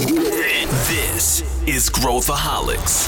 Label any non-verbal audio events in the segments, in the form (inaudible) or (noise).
This is Growthaholics.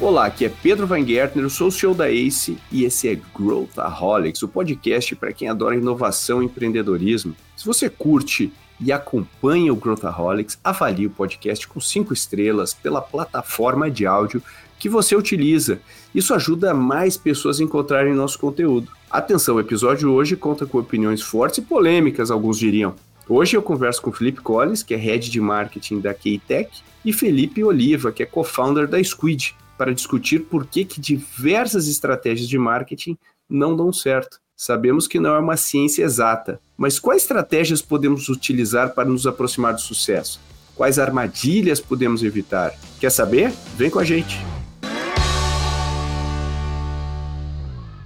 Olá, aqui é Pedro Van Gertner, sou o CEO da ACE e esse é Growthaholics, o podcast para quem adora inovação e empreendedorismo. Se você curte e acompanha o Growthaholics, avalie o podcast com cinco estrelas pela plataforma de áudio que você utiliza. Isso ajuda mais pessoas a encontrarem nosso conteúdo. Atenção, o episódio hoje conta com opiniões fortes e polêmicas, alguns diriam. Hoje eu converso com Felipe Collins, que é Head de Marketing da Keitech, e Felipe Oliva, que é co-founder da Squid, para discutir por que, que diversas estratégias de marketing não dão certo. Sabemos que não é uma ciência exata, mas quais estratégias podemos utilizar para nos aproximar do sucesso? Quais armadilhas podemos evitar? Quer saber? Vem com a gente!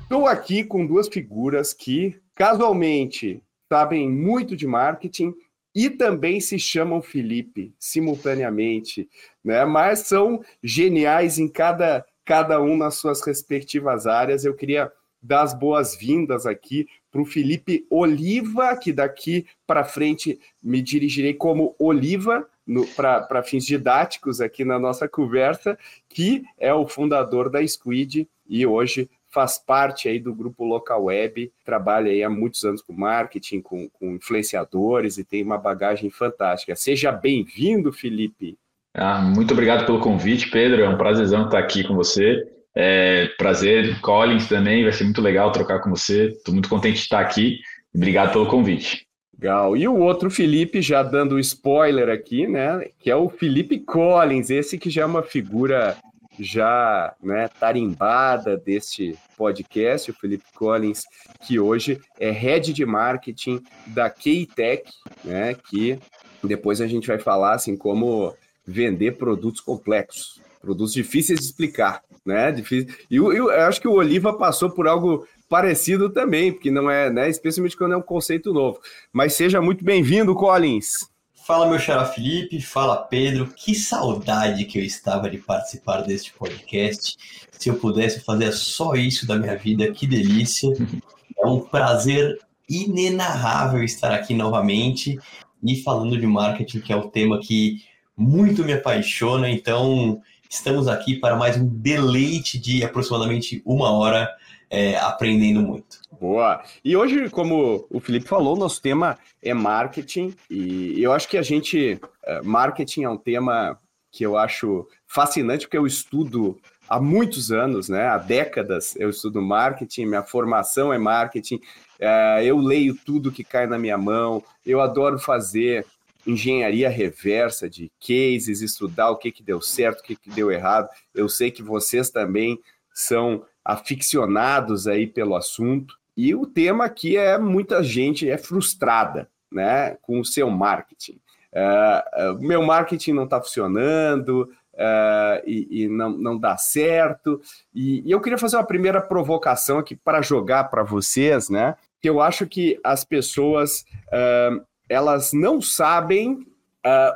Estou aqui com duas figuras que, casualmente, sabem muito de marketing e também se chamam Felipe simultaneamente, né? Mas são geniais em cada cada um nas suas respectivas áreas. Eu queria dar as boas-vindas aqui para o Felipe Oliva, que daqui para frente me dirigirei como Oliva para fins didáticos aqui na nossa conversa, que é o fundador da Squid e hoje faz parte aí do grupo Local Web, trabalha aí há muitos anos com marketing, com, com influenciadores e tem uma bagagem fantástica. Seja bem-vindo, Felipe. Ah, muito obrigado pelo convite, Pedro. É um prazerzão estar aqui com você. É, prazer, Collins também, vai ser muito legal trocar com você. Estou muito contente de estar aqui. Obrigado pelo convite. Legal. E o outro Felipe, já dando spoiler aqui, né? Que é o Felipe Collins, esse que já é uma figura já né, tarimbada deste podcast, o Felipe Collins, que hoje é head de marketing da Keitech, né, que depois a gente vai falar assim como vender produtos complexos, produtos difíceis de explicar, né? Difícil. E eu, eu acho que o Oliva passou por algo parecido também, porque não é, né? Especialmente quando é um conceito novo. Mas seja muito bem-vindo, Collins. Fala, meu xará Felipe, fala Pedro. Que saudade que eu estava de participar deste podcast. Se eu pudesse fazer só isso da minha vida, que delícia. É um prazer inenarrável estar aqui novamente e falando de marketing, que é o tema que muito me apaixona. Então, estamos aqui para mais um deleite de aproximadamente uma hora é, aprendendo muito. Boa. E hoje, como o Felipe falou, nosso tema é marketing e eu acho que a gente é, marketing é um tema que eu acho fascinante porque eu estudo há muitos anos, né? Há décadas eu estudo marketing, minha formação é marketing, é, eu leio tudo que cai na minha mão, eu adoro fazer engenharia reversa de cases, estudar o que, que deu certo, o que, que deu errado. Eu sei que vocês também são aficionados aí pelo assunto. E o tema aqui é muita gente é frustrada né, com o seu marketing. Uh, meu marketing não está funcionando uh, e, e, não, não dá certo. E, e, eu queria fazer uma primeira provocação aqui para jogar para vocês, né? Que eu acho que as pessoas elas não sabem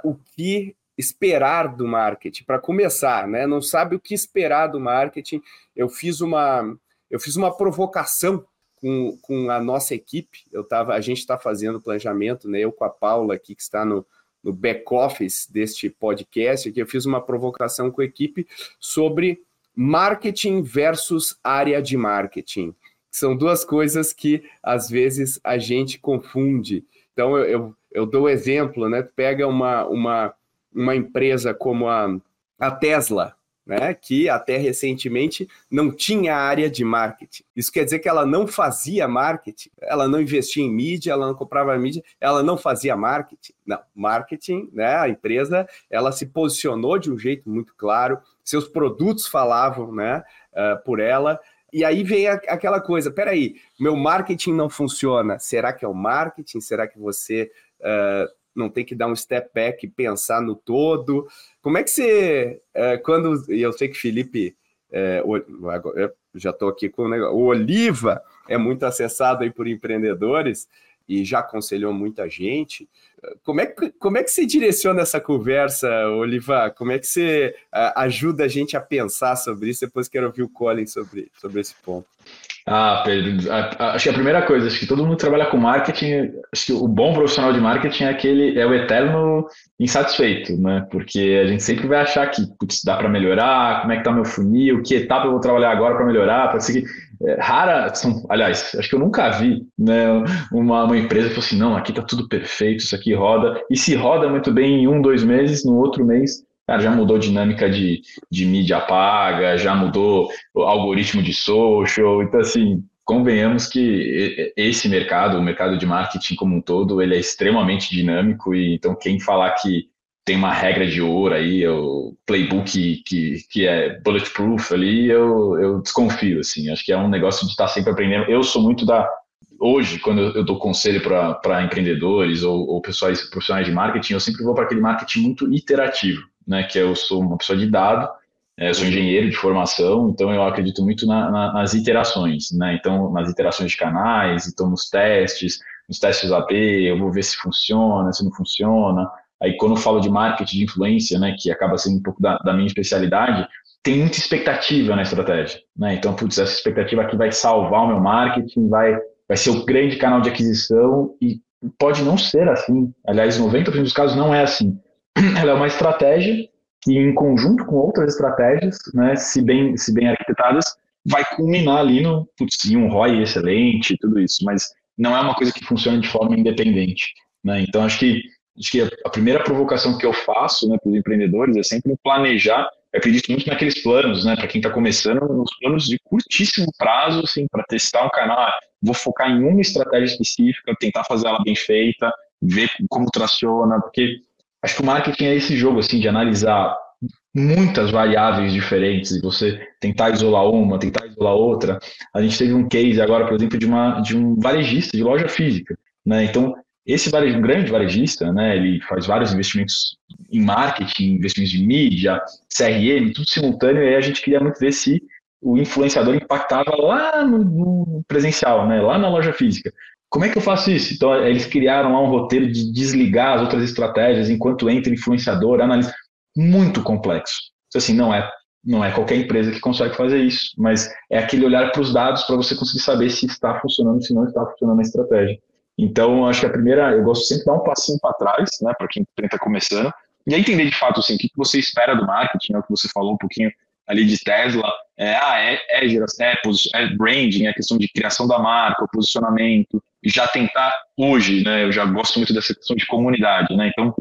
o que esperar do marketing, para começar, né? Não sabe o que esperar do marketing. Eu fiz uma, eu fiz uma provocação com, com a nossa equipe. Eu tava, a gente está fazendo planejamento, né? Eu com a Paula aqui, que está no, no back-office deste podcast, aqui, eu fiz uma provocação com a equipe sobre marketing versus área de marketing. São duas coisas que às vezes a gente confunde. Então eu, eu, eu dou exemplo, né? Pega uma, uma uma empresa como a, a Tesla, né, que até recentemente não tinha área de marketing. Isso quer dizer que ela não fazia marketing, ela não investia em mídia, ela não comprava mídia, ela não fazia marketing. Não, marketing, né, a empresa, ela se posicionou de um jeito muito claro, seus produtos falavam, né, uh, por ela. E aí vem a, aquela coisa, peraí, meu marketing não funciona. Será que é o marketing? Será que você uh, não tem que dar um step back e pensar no todo. Como é que você, é, quando, e eu sei que Felipe, é, agora, já estou aqui com o negócio, o Oliva é muito acessado aí por empreendedores e já aconselhou muita gente. Como é, que, como é que você direciona essa conversa, Oliva? Como é que você ajuda a gente a pensar sobre isso? Depois quero ouvir o Colin sobre, sobre esse ponto. Ah, Pedro, acho que a primeira coisa, acho que todo mundo que trabalha com marketing, acho que o bom profissional de marketing é aquele, é o eterno insatisfeito, né? Porque a gente sempre vai achar que, putz, dá para melhorar, como é que tá meu funil, que etapa eu vou trabalhar agora para melhorar, para seguir. É, rara, são, aliás, acho que eu nunca vi né, uma, uma empresa que falou assim, não, aqui tá tudo perfeito, isso aqui roda, e se roda muito bem em um, dois meses, no outro mês Cara, já mudou dinâmica de, de mídia paga, já mudou o algoritmo de social. Então, assim, convenhamos que esse mercado, o mercado de marketing como um todo, ele é extremamente dinâmico. E então, quem falar que tem uma regra de ouro aí, o playbook que, que é bulletproof ali, eu, eu desconfio, assim. Acho que é um negócio de estar sempre aprendendo. Eu sou muito da... Hoje, quando eu dou conselho para empreendedores ou, ou pessoas, profissionais de marketing, eu sempre vou para aquele marketing muito iterativo né, que eu sou uma pessoa de dado, é, eu sou engenheiro de formação, então eu acredito muito na, na, nas iterações, né? Então, nas iterações de canais, então nos testes, nos testes AB, eu vou ver se funciona, se não funciona. Aí, quando eu falo de marketing de influência, né, que acaba sendo um pouco da, da minha especialidade, tem muita expectativa na estratégia, né? Então, putz, essa expectativa aqui vai salvar o meu marketing, vai, vai ser o grande canal de aquisição e pode não ser assim. Aliás, 90% dos casos não é assim. (clears throat) ela é uma estratégia que, em conjunto com outras estratégias, né, se, bem, se bem arquitetadas, vai culminar ali no, putz, um ROI excelente, tudo isso, mas não é uma coisa que funciona de forma independente. Né? Então, acho que, acho que a primeira provocação que eu faço né, para os empreendedores é sempre planejar. Eu acredito muito naqueles planos, né, para quem está começando, nos planos de curtíssimo prazo, assim, para testar um canal. Ah, vou focar em uma estratégia específica, tentar fazer ela bem feita, ver como traciona, porque acho que o marketing é esse jogo assim de analisar muitas variáveis diferentes e você tentar isolar uma, tentar isolar outra. A gente teve um case agora, por exemplo, de uma de um varejista de loja física, né? Então esse varejo, um grande varejista, né? Ele faz vários investimentos em marketing, investimentos de mídia, CRM, tudo simultâneo. E aí a gente queria muito ver se o influenciador impactava lá no, no presencial, né? Lá na loja física. Como é que eu faço isso? Então, eles criaram lá um roteiro de desligar as outras estratégias enquanto entra influenciador, analista. Muito complexo. Assim, não é, não é qualquer empresa que consegue fazer isso, mas é aquele olhar para os dados para você conseguir saber se está funcionando, se não está funcionando a estratégia. Então, acho que a primeira, eu gosto sempre de dar um passinho para trás, né, para quem está começando, e aí entender de fato assim, o que você espera do marketing, é o que você falou um pouquinho ali de Tesla, é, ah, é, é, é, é branding, é questão de criação da marca, o posicionamento, já tentar hoje, né? Eu já gosto muito dessa questão de comunidade, né? Então,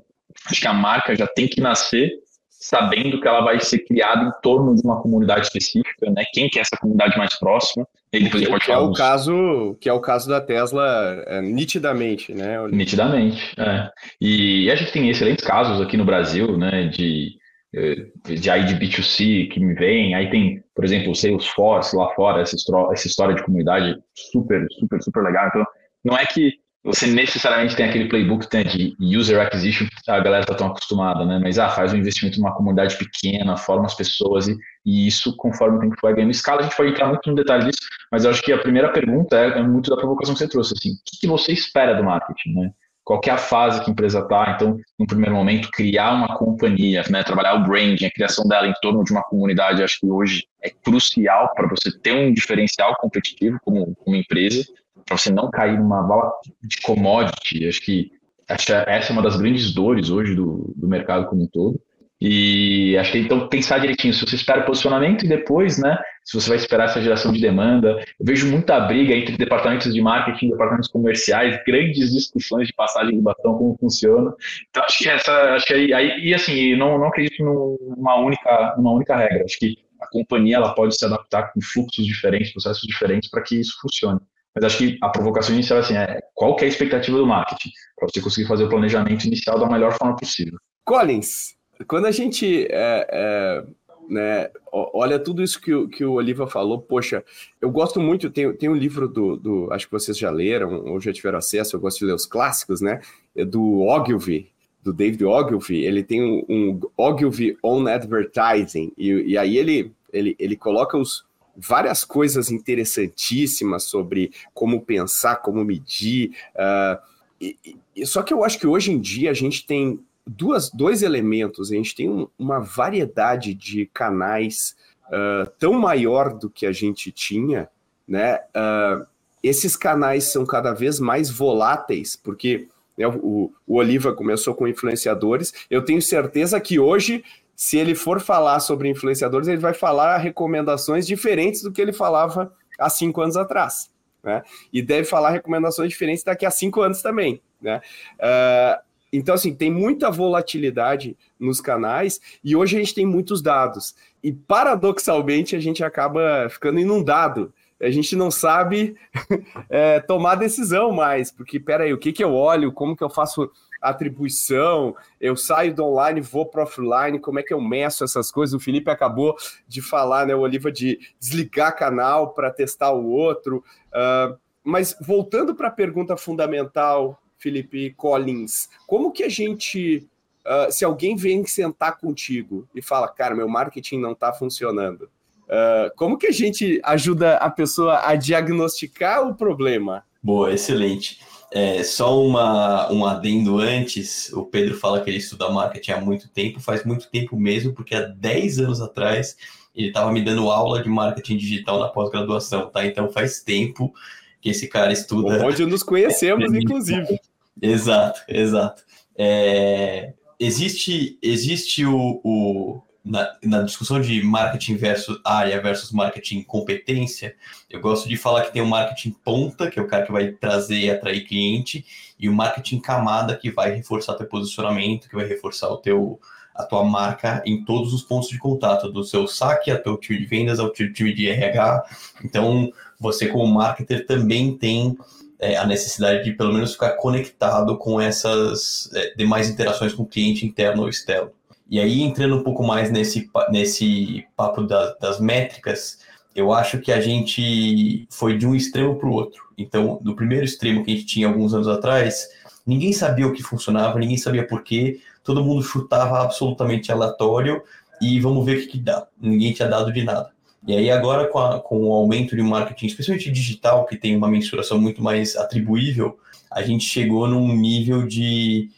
acho que a marca já tem que nascer sabendo que ela vai ser criada em torno de uma comunidade específica, né? Quem que é essa comunidade mais próxima? E depois que, que é o caso, que é o caso da Tesla, é, nitidamente, né? Nitidamente, é. E a gente tem excelentes casos aqui no Brasil, né? De de aí de B2C que me vem, aí tem, por exemplo, o Salesforce lá fora, essa, história de comunidade super, super, super legal. Então, não é que você necessariamente tem aquele playbook né, de user acquisition a galera está tão acostumada, né? Mas ah, faz um investimento numa comunidade pequena, forma as pessoas e, e isso, conforme o tempo vai ganhando escala, a gente pode entrar muito no detalhe disso, mas eu acho que a primeira pergunta é, é muito da provocação que você trouxe, assim, o que, que você espera do marketing, né? Qual é a fase que a empresa está. Então, no primeiro momento, criar uma companhia, né, trabalhar o branding, a criação dela em torno de uma comunidade, acho que hoje é crucial para você ter um diferencial competitivo como, como empresa, para você não cair numa vala de commodity. Acho que essa é uma das grandes dores hoje do, do mercado como um todo. E acho que então pensar direitinho se você espera posicionamento e depois, né, se você vai esperar essa geração de demanda. Eu vejo muita briga entre departamentos de marketing, departamentos comerciais, grandes discussões de passagem de batom, como funciona. Então acho que essa, acho que aí, aí e assim, não, não acredito numa única, numa única regra. Acho que a companhia ela pode se adaptar com fluxos diferentes, processos diferentes para que isso funcione. Mas acho que a provocação inicial assim, é qual é a expectativa do marketing para você conseguir fazer o planejamento inicial da melhor forma possível. Collins, quando a gente é, é, né, olha tudo isso que, o, que o Oliva falou, poxa, eu gosto muito, tem, tem um livro do, do, acho que vocês já leram ou já tiveram acesso, eu gosto de ler os clássicos, né, é do Ogilvy, do David Ogilvy, ele tem um, um Ogilvy on Advertising, e, e aí ele, ele, ele coloca os, várias coisas interessantíssimas sobre como pensar, como medir, uh, e, e, só que eu acho que hoje em dia a gente tem duas, dois elementos. A gente tem um, uma variedade de canais uh, tão maior do que a gente tinha né, uh, esses canais são cada vez mais voláteis, porque né, o, o Oliva começou com influenciadores. Eu tenho certeza que hoje, se ele for falar sobre influenciadores, ele vai falar recomendações diferentes do que ele falava há cinco anos atrás. Né? E deve falar recomendações diferentes daqui a cinco anos também. Né? Uh, então, assim, tem muita volatilidade nos canais e hoje a gente tem muitos dados. E paradoxalmente a gente acaba ficando inundado a gente não sabe (laughs) é, tomar decisão mais, porque peraí, o que, que eu olho, como que eu faço atribuição, eu saio do online, vou para offline, como é que eu meço essas coisas? O Felipe acabou de falar, né, o Oliva, de desligar canal para testar o outro. Uh, mas voltando para a pergunta fundamental, Felipe Collins, como que a gente, uh, se alguém vem sentar contigo e fala, cara, meu marketing não está funcionando, Uh, como que a gente ajuda a pessoa a diagnosticar o problema? Boa, excelente. É, só uma, um adendo antes, o Pedro fala que ele estuda marketing há muito tempo, faz muito tempo mesmo, porque há 10 anos atrás ele estava me dando aula de marketing digital na pós-graduação, tá? Então faz tempo que esse cara estuda. Onde nos conhecemos, (laughs) inclusive. Exato, exato. É, existe existe o, o, na, na, discussão de marketing versus área versus marketing competência, eu gosto de falar que tem o marketing ponta, que é o cara que vai trazer e atrair cliente, e o marketing camada, que vai reforçar teu posicionamento, que vai reforçar o teu, a tua marca em todos os pontos de contato, do seu saque até o time de vendas, ao time de RH. Então, você como marketer também tem é, a necessidade de pelo menos ficar conectado com essas é, demais interações com o cliente interno ou externo. E aí, entrando um pouco mais nesse, nesse papo da, das métricas, eu acho que a gente foi de um extremo para o outro. Então, do primeiro extremo que a gente tinha alguns anos atrás, ninguém sabia o que funcionava, ninguém sabia por quê, todo mundo chutava absolutamente aleatório e vamos ver o que, que dá. Ninguém tinha dado de nada. E aí, agora, com, a, com o aumento de marketing, especialmente digital, que tem uma mensuração muito mais atribuível, a gente chegou num nível de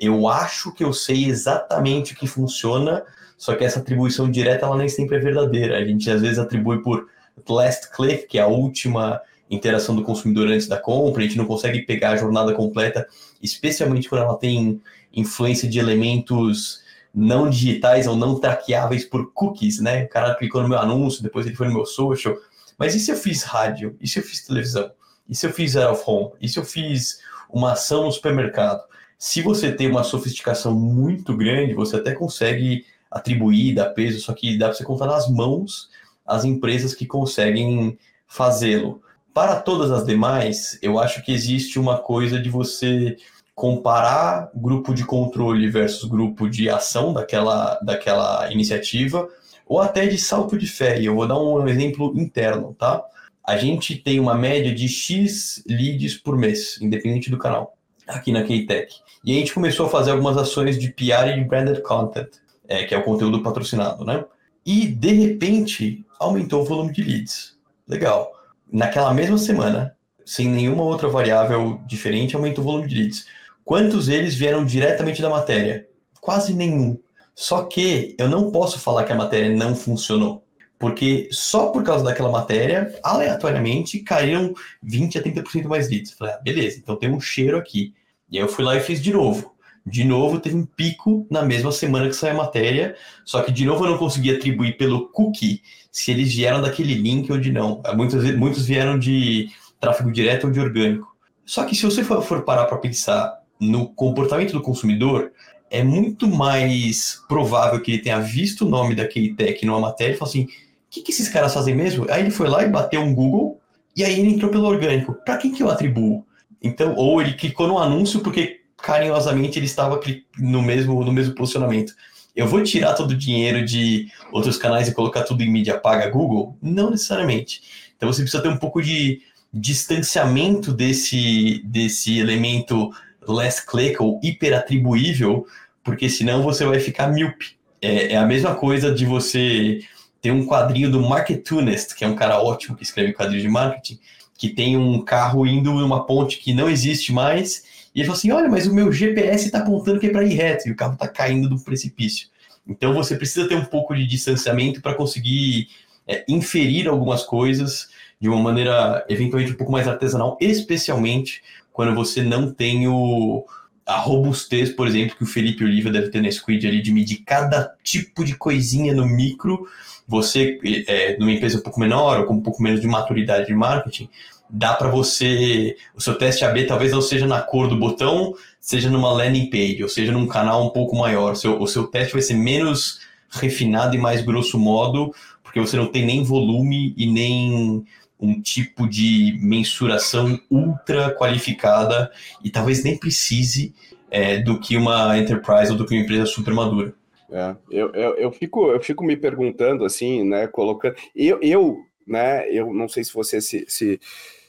eu acho que eu sei exatamente o que funciona, só que essa atribuição direta ela nem sempre é verdadeira. A gente às vezes atribui por last click, que é a última interação do consumidor antes da compra, a gente não consegue pegar a jornada completa, especialmente quando ela tem influência de elementos não digitais ou não traqueáveis por cookies, né? O cara clicou no meu anúncio, depois ele foi no meu social. Mas e se eu fiz rádio? E se eu fiz televisão? E se eu fiz out of home? E se eu fiz uma ação no supermercado? Se você tem uma sofisticação muito grande, você até consegue atribuir, dar peso, só que dá para você contar nas mãos as empresas que conseguem fazê-lo. Para todas as demais, eu acho que existe uma coisa de você comparar grupo de controle versus grupo de ação daquela, daquela iniciativa, ou até de salto de fé. Eu vou dar um exemplo interno, tá? A gente tem uma média de X leads por mês, independente do canal aqui na K-Tech. E a gente começou a fazer algumas ações de PR e de branded content, é, que é o conteúdo patrocinado, né? E, de repente, aumentou o volume de leads. Legal. Naquela mesma semana, sem nenhuma outra variável diferente, aumentou o volume de leads. Quantos deles vieram diretamente da matéria? Quase nenhum. Só que eu não posso falar que a matéria não funcionou. Porque só por causa daquela matéria, aleatoriamente, caíram 20 a 30% mais leads. Falei, ah, beleza, então tem um cheiro aqui. E aí eu fui lá e fiz de novo. De novo, teve um pico na mesma semana que saiu a matéria, só que de novo eu não consegui atribuir pelo cookie se eles vieram daquele link ou de não. Muitos, muitos vieram de tráfego direto ou de orgânico. Só que se você for, for parar para pensar no comportamento do consumidor, é muito mais provável que ele tenha visto o nome daquele tech numa matéria e falou assim: o que, que esses caras fazem mesmo? Aí ele foi lá e bateu um Google, e aí ele entrou pelo orgânico. Para quem que eu atribuo? Então, ou ele clicou no anúncio porque carinhosamente ele estava no mesmo, no mesmo posicionamento. Eu vou tirar todo o dinheiro de outros canais e colocar tudo em mídia paga Google? Não necessariamente. Então você precisa ter um pouco de distanciamento desse, desse elemento less click ou hiperatribuível, porque senão você vai ficar míope. É, é a mesma coisa de você ter um quadrinho do Marketunist, que é um cara ótimo que escreve quadrinhos de marketing, que tem um carro indo numa ponte que não existe mais, e ele falou assim: olha, mas o meu GPS está apontando que é para ir reto, e o carro está caindo do precipício. Então você precisa ter um pouco de distanciamento para conseguir é, inferir algumas coisas de uma maneira eventualmente um pouco mais artesanal, especialmente quando você não tem o, a robustez, por exemplo, que o Felipe Oliva deve ter na Squid ali, de medir cada tipo de coisinha no micro. Você, é, numa empresa um pouco menor ou com um pouco menos de maturidade de marketing, dá para você. O seu teste AB talvez não seja na cor do botão, seja numa landing page, ou seja num canal um pouco maior. O seu, o seu teste vai ser menos refinado e mais grosso modo, porque você não tem nem volume e nem um tipo de mensuração ultra qualificada e talvez nem precise é, do que uma enterprise ou do que uma empresa super madura. É, eu, eu, eu, fico, eu fico me perguntando assim, né, colocando, eu, eu, né, eu não sei se você se, se,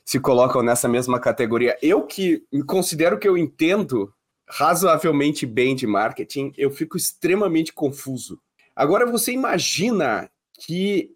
se colocam nessa mesma categoria, eu que considero que eu entendo razoavelmente bem de marketing, eu fico extremamente confuso. Agora você imagina que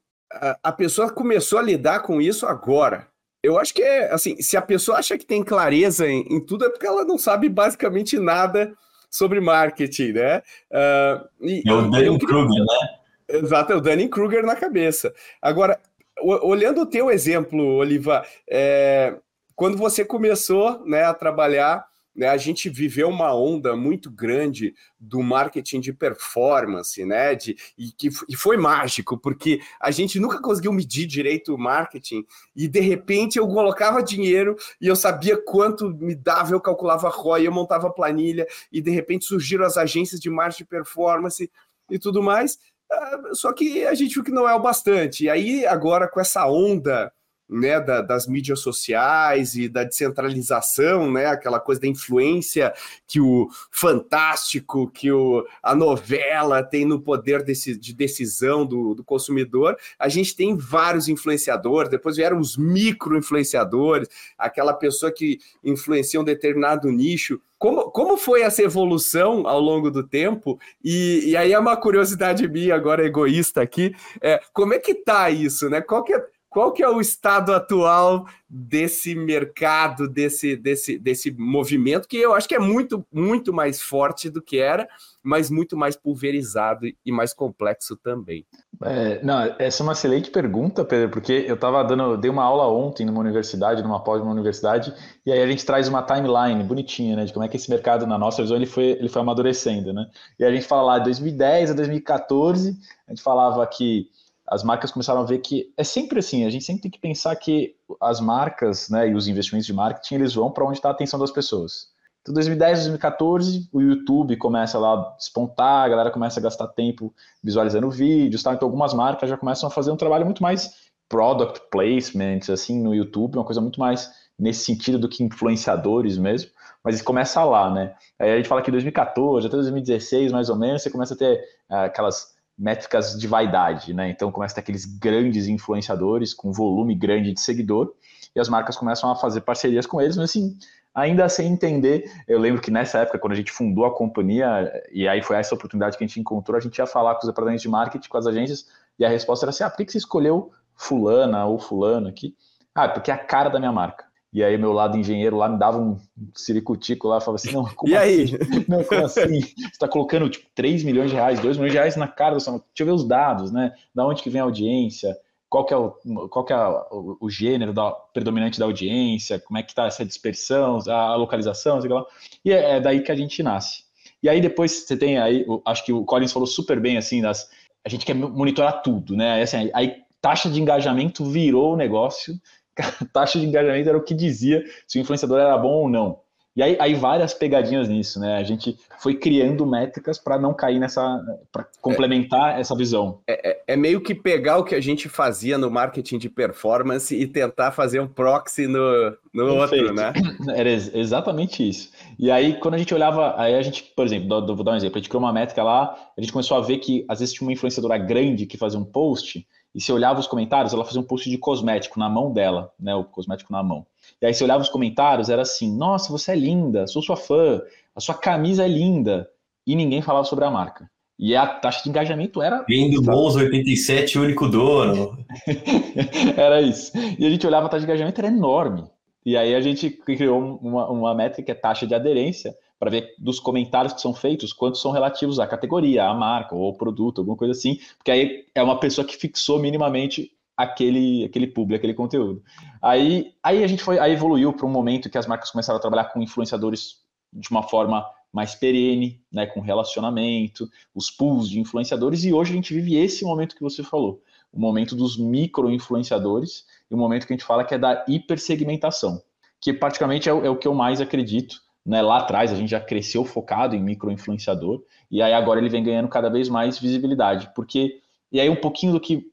a, pessoa começou a lidar com isso agora. Eu acho que é assim, se a pessoa acha que tem clareza em, em tudo, é porque ela não sabe basicamente nada sobre marketing, né? Uh, e, é o Danny Kruger, né? Exato, é o Danny Kruger na cabeça. Agora, olhando o teu exemplo, Oliva, é, quando você começou né, a trabalhar né, a gente viveu uma onda muito grande do marketing de performance, né? De, e que e foi mágico, porque a gente nunca conseguiu medir direito o marketing, e de repente eu colocava dinheiro e eu sabia quanto me dava, eu calculava ROI, eu montava planilha, e de repente surgiram as agências de marketing de performance e tudo mais. Ah, só que a gente viu que não é o bastante. E aí, agora, com essa onda né, da, das mídias sociais e da descentralização, né, aquela coisa da influência que o fantástico, que o, a novela tem no poder desse, de decisão do, do consumidor. A gente tem vários influenciadores, depois vieram os micro-influenciadores, aquela pessoa que influencia um determinado nicho. Como, como foi essa evolução ao longo do tempo? E, e aí é uma curiosidade minha, agora egoísta aqui, é, como é que tá isso, né? Qual que é, qual que é o estado atual desse mercado, desse, desse, desse movimento, que eu acho que é muito, muito mais forte do que era, mas muito mais pulverizado e mais complexo também? É, não, essa é uma excelente pergunta, Pedro, porque eu estava dando, dei uma aula ontem numa universidade, numa pós numa universidade, e aí a gente traz uma timeline bonitinha, né, de como é que esse mercado, na nossa visão, ele foi, ele foi amadurecendo, né? E a gente fala lá de 2010 a 2014, a gente falava que as marcas começaram a ver que é sempre assim, a gente sempre tem que pensar que as marcas né, e os investimentos de marketing eles vão para onde está a atenção das pessoas. Então, 2010, 2014, o YouTube começa lá a despontar, a galera começa a gastar tempo visualizando vídeos, tá? então algumas marcas já começam a fazer um trabalho muito mais product placement, assim, no YouTube, uma coisa muito mais nesse sentido do que influenciadores mesmo, mas começa lá, né? Aí a gente fala que 2014 até 2016, mais ou menos, você começa a ter uh, aquelas métricas de vaidade, né? Então começa a ter aqueles grandes influenciadores com volume grande de seguidor e as marcas começam a fazer parcerias com eles, mas assim, ainda sem entender. Eu lembro que nessa época, quando a gente fundou a companhia, e aí foi essa oportunidade que a gente encontrou, a gente ia falar com os departamentos de marketing, com as agências, e a resposta era assim: ah, por que você escolheu fulana ou fulano aqui? Ah, porque é a cara da minha marca. E aí meu lado engenheiro lá me dava um ciricutico lá, falava assim, não, como e aí? Assim? Não, como assim? Você está colocando tipo 3 milhões de reais, 2 milhões de reais na cara do Deixa eu ver os dados, né? Da onde que vem a audiência, qual que é o, qual que é o, o gênero da, predominante da audiência, como é que está essa dispersão, a localização, sei lá. E é, é, daí que a gente nasce. E aí depois você tem aí, acho que o Collins falou super bem assim, das, a gente quer monitorar tudo, né? Assim, aí taxa de engajamento virou o negócio a (laughs) taxa de engajamento era o que dizia se o influenciador era bom ou não. E aí, aí várias pegadinhas nisso, né? A gente foi criando métricas para não cair nessa, para complementar é, essa visão. É, é, é, meio que pegar o que a gente fazia no marketing de performance e tentar fazer um proxy no, no outro, né? (clears throat) Era exatamente isso. E aí, quando a gente olhava, aí a gente, por exemplo, vou dar um exemplo, a gente criou uma métrica lá, a gente começou a ver que às vezes tinha uma influenciadora grande que fazia um post e se olhava os comentários, ela fazia um post de cosmético na mão dela, né? O cosmético na mão. E aí se olhava os comentários, era assim: nossa, você é linda, sou sua fã, a sua camisa é linda. E ninguém falava sobre a marca. E a taxa de engajamento era. Vindo Monza 87, único dono. (laughs) era isso. E a gente olhava a taxa de engajamento, era enorme. E aí a gente criou uma, uma métrica que é taxa de aderência, para ver dos comentários que são feitos quantos são relativos à categoria, à marca ou ao produto, alguma coisa assim, porque aí é uma pessoa que fixou minimamente aquele aquele público, aquele conteúdo. Aí, aí a gente foi, aí evoluiu para um momento que as marcas começaram a trabalhar com influenciadores de uma forma mais perene, né, com relacionamento, os pools de influenciadores, e hoje a gente vive esse momento que você falou, o momento dos micro-influenciadores, e o momento que a gente fala que é da hipersegmentação, que praticamente é é o que eu mais acredito, né, lá atrás a gente já cresceu focado em micro-influenciador, e aí agora ele vem ganhando cada vez mais visibilidade, porque, e aí um pouquinho do que,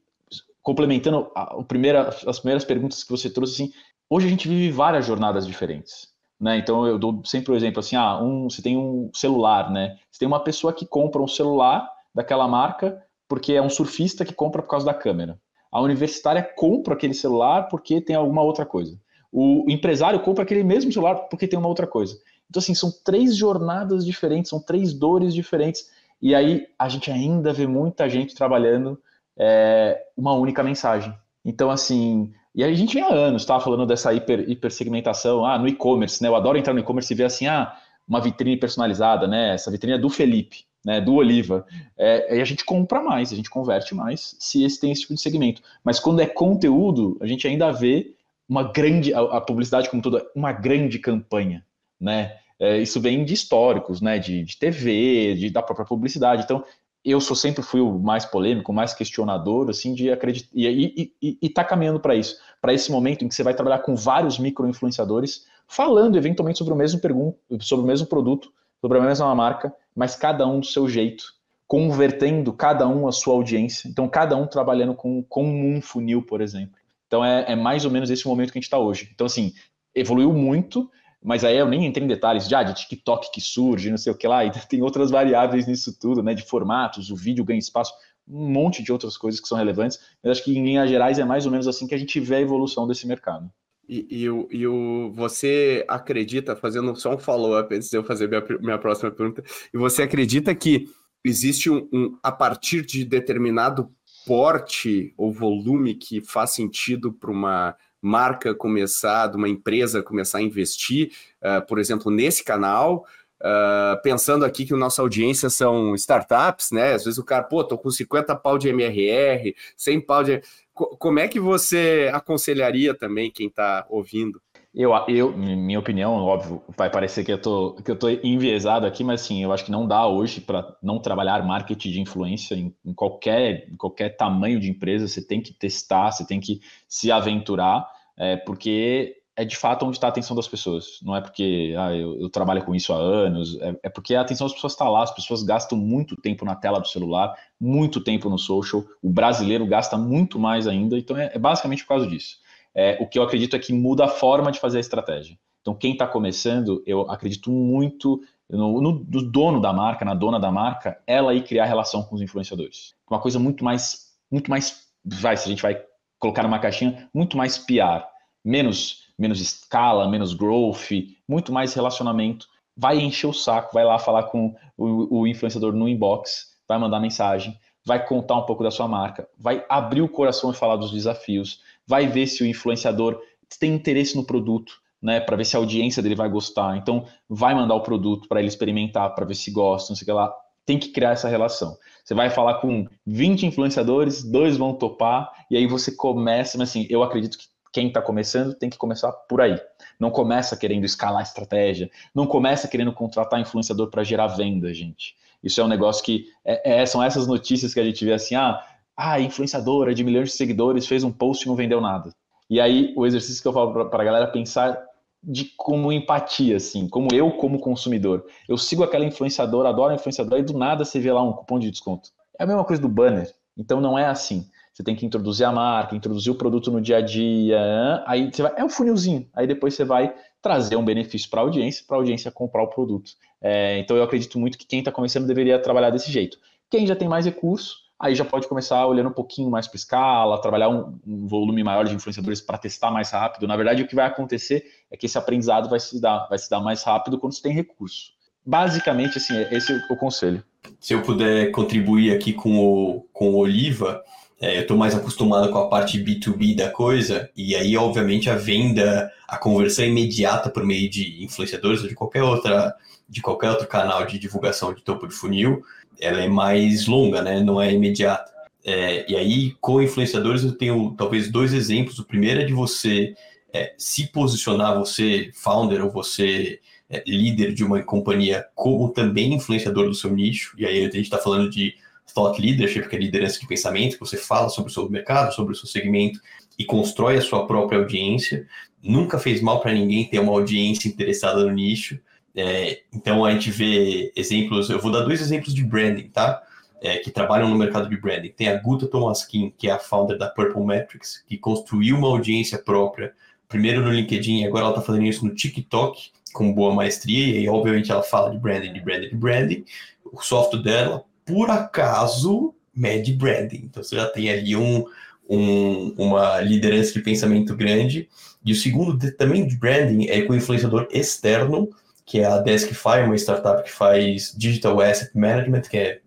complementando a, a primeira, as primeiras perguntas que você trouxe, assim, hoje a gente vive várias jornadas diferentes, né? Então eu dou sempre o exemplo assim, ah, um, você tem um celular, né? Você tem uma pessoa que compra um celular daquela marca porque é um surfista que compra por causa da câmera. A universitária compra aquele celular porque tem alguma outra coisa. O empresário compra aquele mesmo celular porque tem uma outra coisa. Então, assim, são três jornadas diferentes, são três dores diferentes. E aí a gente ainda vê muita gente trabalhando é, uma única mensagem. Então, assim, e a gente vem há anos, tá? Falando dessa hiper, hipersegmentação, ah, no e-commerce, né? Eu adoro entrar no e-commerce e ver assim, ah, uma vitrine personalizada, né? Essa vitrine é do Felipe, né? Do Oliva. É, e a gente compra mais, a gente converte mais se esse tem esse tipo de segmento. Mas quando é conteúdo, a gente ainda vê uma grande, a, a publicidade como toda, uma grande campanha, né? É, isso vem de históricos, né? De, de TV, de, da própria publicidade. Então, eu sou sempre fui o mais polêmico, o mais questionador, assim, de acreditar e, e, e, tá caminhando para isso, para esse momento em que você vai trabalhar com vários micro-influenciadores, falando eventualmente sobre o mesmo pergunto, sobre o mesmo produto, sobre a mesma marca, mas cada um do seu jeito, convertendo cada um a sua audiência. Então, cada um trabalhando com, com um funil, por exemplo. Então, é, é mais ou menos esse momento que a gente está hoje. Então, assim, evoluiu muito, mas aí eu nem entrei em detalhes já de TikTok que surge, não sei o que lá, (laughs) e tem outras variáveis nisso tudo, né? De formatos, o vídeo ganha espaço, um monte de outras coisas que são relevantes. Mas acho que em linhas gerais é mais ou menos assim que a gente vê a evolução desse mercado. E, e, o, e o, você acredita, fazendo só um follow-up antes de eu fazer minha, minha próxima pergunta, e você acredita que existe um, um a partir de determinado porte ou volume que faz sentido para uma marca começar, de uma empresa começar a investir, uh, por exemplo, nesse canal, uh, pensando aqui que nossa audiência são startups, né? Às vezes o cara, pô, tô com 50 pau de MRR, 100 pau de. Como é que você aconselharia também quem está ouvindo? Eu, eu, minha opinião, óbvio, vai parecer que eu tô, que eu tô enviesado aqui, mas sim, eu acho que não dá hoje para não trabalhar marketing de influência em, em, qualquer, em qualquer tamanho de empresa. Você tem que testar, você tem que se aventurar, é, porque é de fato onde está a atenção das pessoas. Não é porque ah, eu, eu, trabalho com isso há anos, é, é porque a atenção das pessoas está lá. As pessoas gastam muito tempo na tela do celular, muito tempo no social. O brasileiro gasta muito mais ainda, então é, é basicamente por causa disso. É, o que eu acredito é que muda a forma de fazer a estratégia. Então, quem está começando, eu acredito muito no, no, no, dono da marca, na dona da marca, ela ir criar relação com os influenciadores. Uma coisa muito mais, muito mais, vai, se a gente vai colocar numa caixinha, muito mais PR, menos, menos escala, menos growth, muito mais relacionamento. Vai encher o saco, vai lá falar com o, o influenciador no inbox, vai mandar mensagem, vai contar um pouco da sua marca, vai abrir o coração e falar dos desafios, vai ver se o influenciador tem interesse no produto, né, para ver se a audiência dele vai gostar. Então, vai mandar o produto para ele experimentar, para ver se gosta, não sei o que lá. Tem que criar essa relação. Você vai falar com 20 influenciadores, dois vão topar, e aí você começa, mas assim, eu acredito que quem está começando tem que começar por aí. Não começa querendo escalar a estratégia, não começa querendo contratar influenciador para gerar venda, gente. Isso é um negócio que é, é, são essas notícias que a gente vê assim, ah, ah, influenciadora de milhões de seguidores fez um post e não vendeu nada. E aí o exercício que eu falo para a galera pensar de como empatia, assim, como eu como consumidor. Eu sigo aquela influenciadora, adoro a influenciadora e do nada você vê lá um cupom de desconto. É a mesma coisa do banner. Então não é assim. Você tem que introduzir a marca, introduzir o produto no dia a dia. Aí você vai, é um funilzinho. Aí depois você vai trazer um benefício para a audiência, para a audiência comprar o produto. É, então eu acredito muito que quem está começando deveria trabalhar desse jeito. Quem já tem mais recurso, aí já pode começar olhando um pouquinho mais para escala, trabalhar um, um, volume maior de influenciadores para testar mais rápido. Na verdade, o que vai acontecer é que esse aprendizado vai se dar, vai se dar mais rápido quando você tem recurso. Basicamente, assim, esse é o conselho. Se eu puder contribuir aqui com o, com o Oliva, é, eu estou mais acostumado com a parte B2B da coisa, e aí, obviamente, a venda, a conversão imediata por meio de influenciadores ou de qualquer outra de qualquer outro canal de divulgação de topo de funil, ela é mais longa, né? Não é imediata. É, e aí, com influenciadores, eu tenho talvez dois exemplos. O primeiro é de você é, se posicionar, você founder ou você é, líder de uma companhia, como também influenciador do seu nicho. E aí a gente está falando de thought leadership, que é liderança de pensamento, que você fala sobre o seu mercado, sobre o seu segmento e constrói a sua própria audiência. Nunca fez mal para ninguém ter uma audiência interessada no nicho. É, então a gente vê exemplos, eu vou dar dois exemplos de branding, tá? É, que trabalham no mercado de branding. Tem a Guta Tomaskin, que é a founder da Purple Metrics, que construiu uma audiência própria, primeiro no LinkedIn, e agora ela está fazendo isso no TikTok, com boa maestria, e obviamente ela fala de branding, de branding, de branding. O software dela, por acaso, mede branding. Então você já tem ali um, um, uma liderança de pensamento grande. E o segundo também de branding é com influenciador externo, que é a Deskify, uma startup que faz Digital Asset Management, que é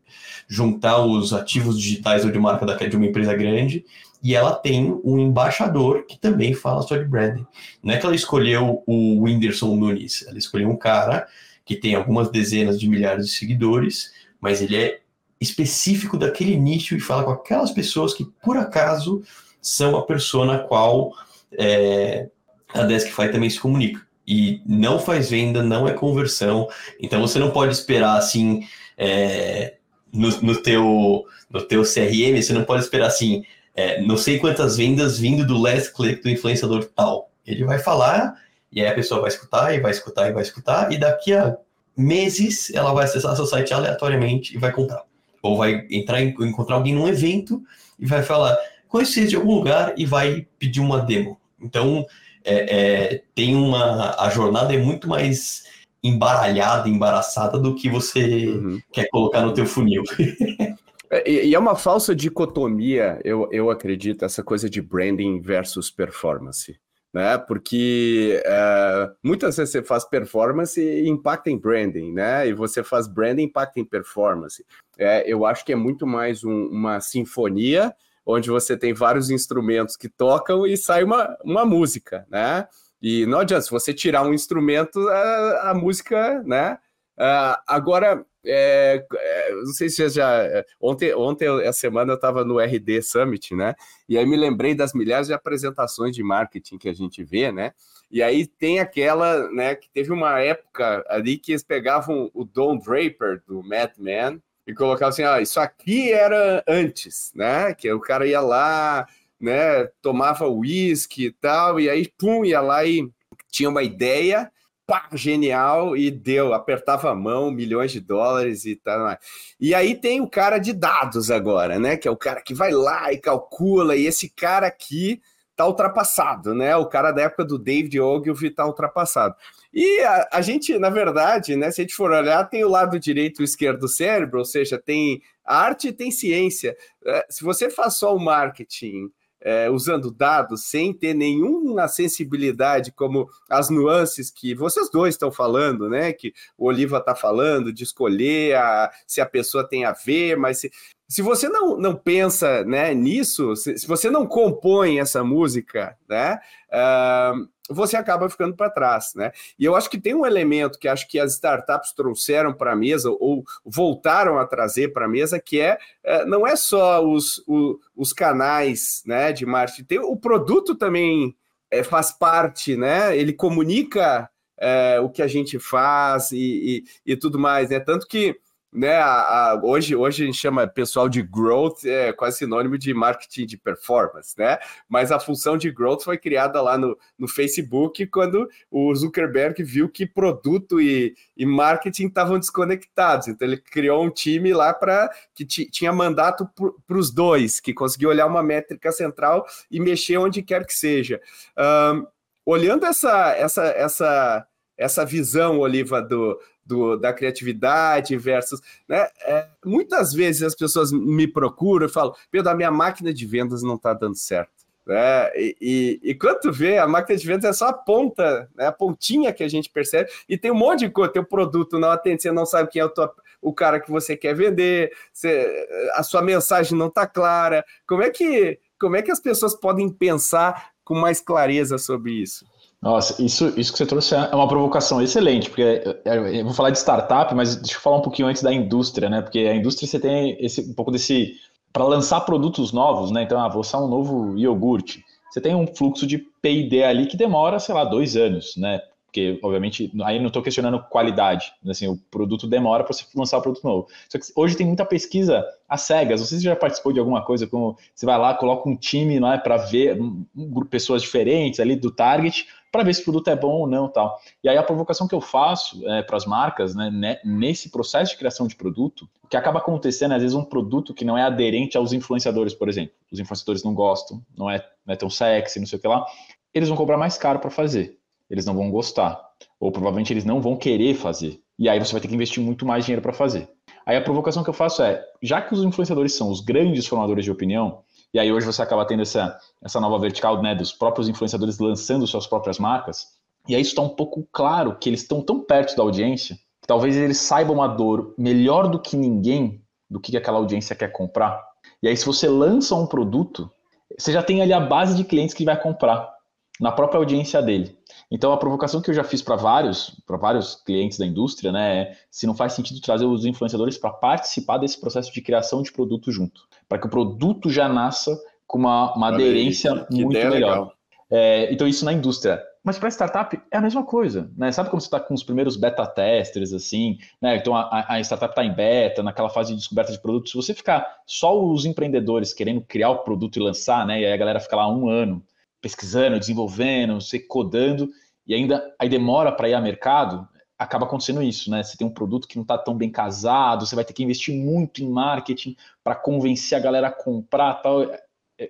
juntar os ativos digitais ou de marca de uma empresa grande, e ela tem um embaixador que também fala sobre branding. Não é que ela escolheu o Whindersson Nunes, ela escolheu um cara que tem algumas dezenas de milhares de seguidores, mas ele é específico daquele nicho e fala com aquelas pessoas que, por acaso, são a persona a qual é, a Deskify também se comunica e não faz venda, não é conversão. Então você não pode esperar assim é, no, no, teu, no teu CRM, você não pode esperar assim, é, não sei quantas vendas vindo do last click do influenciador tal. Ele vai falar e aí a pessoa vai escutar e vai escutar e vai escutar e daqui a meses ela vai acessar seu site aleatoriamente e vai comprar. Ou vai entrar encontrar alguém num evento e vai falar, conheci de algum lugar e vai pedir uma demo. Então, é, é, tem uma. A jornada é muito mais embaralhada, embaraçada do que você uhum. quer colocar no teu funil. (laughs) É, e, é uma falsa dicotomia, eu, eu acredito, essa coisa de branding versus performance. Né? Porque é, muitas vezes você faz performance e impacta em branding, né? E você faz branding e impacta em performance. É, eu acho que é muito mais um, uma sinfonia onde você tem vários instrumentos que tocam e sai uma, uma música, né? E não adianta, se você tirar um instrumento, a, a música, né? Uh, agora, é, é, não sei se já. Ontem, ontem, essa semana, eu estava no RD Summit, né? E aí me lembrei das milhares de apresentações de marketing que a gente vê, né? E aí tem aquela, né, que teve uma época ali que eles pegavam o Don Draper do Mad Men e colocava assim, ah, isso aqui era antes, né? Que o cara ia lá, né, tomava uísque e tal, e aí, pum, ia lá e tinha uma ideia, pá, genial, e deu, apertava a mão, milhões de dólares e tal. E aí tem o cara de dados agora, né? Que é o cara que vai lá e calcula, e esse cara aqui tá ultrapassado, né? O cara da época do David Ogilvy tá ultrapassado. E a, a, gente, na verdade, né, se a gente for olhar, tem o lado direito e o esquerdo do cérebro, ou seja, tem arte e tem ciência. É, se você faz só o marketing é, usando dados sem ter nenhuma sensibilidade, como as nuances que vocês dois estão falando, né? Que o Oliva está falando de escolher a, se a pessoa tem a ver, mas se, se você não, não pensa né, nisso, se, se você não compõe essa música, né? Uh, você acaba ficando para trás, né? E eu acho que tem um elemento que acho que as startups trouxeram para a mesa ou voltaram a trazer para a mesa, que é, é não é só os, os, os, canais, né, de marketing, tem, o produto também é, faz parte, né? Ele comunica é, o que a gente faz e, e, e tudo mais, né? Tanto que né, a, a, hoje, hoje a gente chama pessoal de growth, é quase sinônimo de marketing de performance, né? Mas a função de growth foi criada lá no, no Facebook quando o Zuckerberg viu que produto e, e marketing estavam desconectados. Então ele criou um time lá para que tinha mandato para os dois, que conseguia olhar uma métrica central e mexer onde quer que seja. Um, olhando essa, essa, essa, essa visão, Oliva, do, do, da criatividade versus. Né? É, muitas vezes as pessoas me procuram e falam: Pedro, a minha máquina de vendas não está dando certo. Né? E, e, e, quando vê, a máquina de vendas é só a ponta, né? a pontinha que a gente percebe, e tem um monte de coisa, teu produto não atende, você não sabe quem é o, tua, o cara que você quer vender, você, a sua mensagem não está clara. Como é que como é que as pessoas podem pensar com mais clareza sobre isso? Nossa, isso, isso que você trouxe é uma provocação excelente, porque é, é, eu vou falar de startup, mas deixa eu falar um pouquinho antes da indústria, né? Porque a indústria você tem esse, um pouco desse para lançar produtos novos, né? Então, ah, vou lançar um novo iogurte. Você tem um fluxo de P&D ali que demora, sei lá, dois anos, né? Porque, obviamente, aí não estou questionando qualidade. Assim, o produto demora para você lançar o produto novo. Só que hoje tem muita pesquisa às cegas. Você já participou de alguma coisa como você vai lá, coloca um time não é, para ver um, um, pessoas diferentes ali do target para ver se o produto é bom ou não tal. E aí a provocação que eu faço é, para as marcas, né, né, nesse processo de criação de produto, que acaba acontecendo, às vezes, um produto que não é aderente aos influenciadores, por exemplo. Os influenciadores não gostam, não é, não é tão sexy, não sei o que lá. Eles vão cobrar mais caro para fazer eles não vão gostar. Ou provavelmente eles não vão querer fazer. E aí você vai ter que investir muito mais dinheiro para fazer. Aí a provocação que eu faço é, já que os influenciadores são os grandes formadores de opinião, e aí hoje você acaba tendo essa, essa nova vertical né, dos próprios influenciadores lançando suas próprias marcas, e aí está um pouco claro que eles estão tão perto da audiência, que talvez eles saibam a dor melhor do que ninguém do que aquela audiência quer comprar. E aí se você lança um produto, você já tem ali a base de clientes que vai comprar na própria audiência dele. Então a provocação que eu já fiz para vários, para vários clientes da indústria, né, é se não faz sentido trazer os influenciadores para participar desse processo de criação de produto junto, para que o produto já nasça com uma, uma aderência muito melhor. É, então isso na indústria. Mas para startup é a mesma coisa, né? Sabe como você está com os primeiros beta testers, assim, né? Então a, a startup está em beta, naquela fase de descoberta de produto. Se você ficar só os empreendedores querendo criar o produto e lançar, né? E aí a galera fica lá um ano pesquisando, desenvolvendo, você codando, e ainda aí demora para ir a mercado, acaba acontecendo isso, né? Você tem um produto que não está tão bem casado, você vai ter que investir muito em marketing para convencer a galera a comprar tal.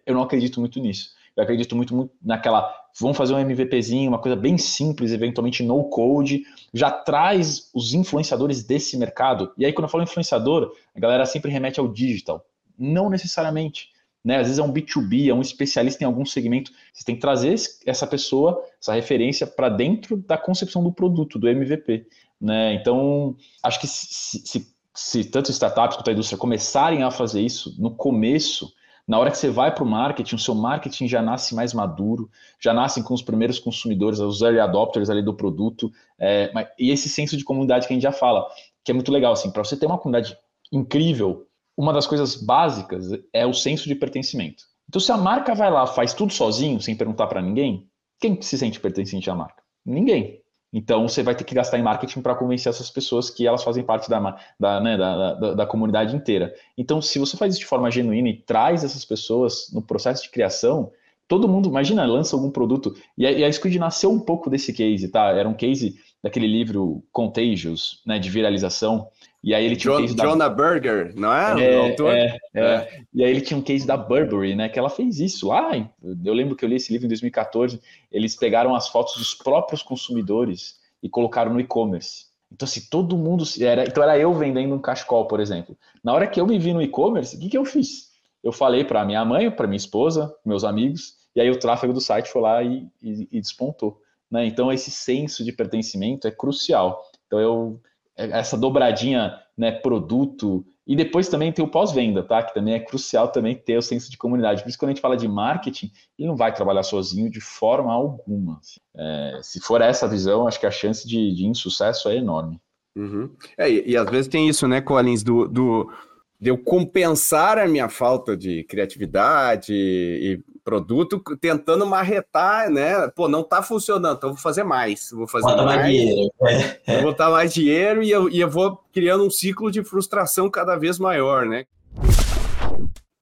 Eu não acredito muito nisso. Eu acredito muito, muito naquela. Vamos fazer um MVPzinho, uma coisa bem simples, eventualmente no code, já traz os influenciadores desse mercado. E aí, quando eu falo influenciador, a galera sempre remete ao digital. Não necessariamente né? Às vezes é um B2B, é um especialista em algum segmento. Você tem que trazer essa pessoa, essa referência para dentro da concepção do produto, do MVP. Né? Então, acho que se, se, se tanto startups quanto a indústria começarem a fazer isso no começo, na hora que você vai para o marketing, o seu marketing já nasce mais maduro, já nascem com os primeiros consumidores, os early adopters ali do produto, é, e esse senso de comunidade que a gente já fala, que é muito legal, assim, para você ter uma comunidade incrível, uma das coisas básicas é o senso de pertencimento. Então, se a marca vai lá, faz tudo sozinho, sem perguntar para ninguém, quem se sente pertencente à marca? Ninguém. Então, você vai ter que gastar em marketing para convencer essas pessoas que elas fazem parte da, da, né, da, da, da, comunidade inteira. Então, se você faz isso de forma genuína e traz essas pessoas no processo de criação, todo mundo, imagina, lança algum produto. E a, e a Squid nasceu um pouco desse case, tá? Era um case daquele livro Contagious, né, de viralização, e aí ele tinha John, um case da... Jonah Berger, não é? É, é, é, é, E aí ele tinha um case da Burberry, né? Que ela fez isso. Ah, eu lembro que eu li esse livro em 2014. Eles pegaram as fotos dos próprios consumidores e colocaram no e-commerce. Então, se assim, todo mundo. Era, então, era eu vendendo um cachecol, por exemplo. Na hora que eu me vi no e-commerce, o que, que eu fiz? Eu falei para minha mãe, para minha esposa, meus amigos, e aí o tráfego do site foi lá e, e, e despontou. Né? Então, esse senso de pertencimento é crucial. Então, eu essa dobradinha, né, produto, e depois também tem o pós-venda, tá? Que também é crucial também ter o senso de comunidade. Por isso, quando a gente fala de marketing, ele não vai trabalhar sozinho de forma alguma. É, se for essa visão, acho que a chance de, de insucesso é enorme. Uhum. É, e, e, às vezes tem isso, né, Collins, do, do, de eu compensar a minha falta de criatividade e produto tentando marretar, né? Pô, não tá funcionando, então eu vou fazer mais. Vou fazer Bota mais, mais dinheiro. É. (laughs) Vou botar mais dinheiro e eu, e eu vou criando um ciclo de frustração cada vez maior, né?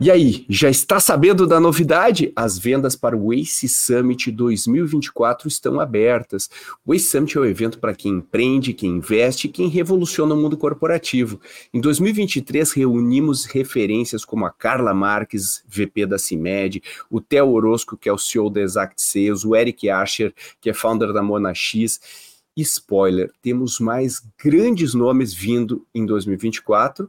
E aí, já está sabendo da novidade? As vendas para o ACE Summit 2024 estão abertas. O ACE Summit é o um evento para quem empreende, quem investe, quem revoluciona o mundo corporativo. Em 2023, reunimos referências como a Carla Marques, VP da CIMED, o Theo Orozco, que é o CEO da Exact Sales, o Eric Asher, que é founder da Mona X. Spoiler, temos mais grandes nomes vindo em 2024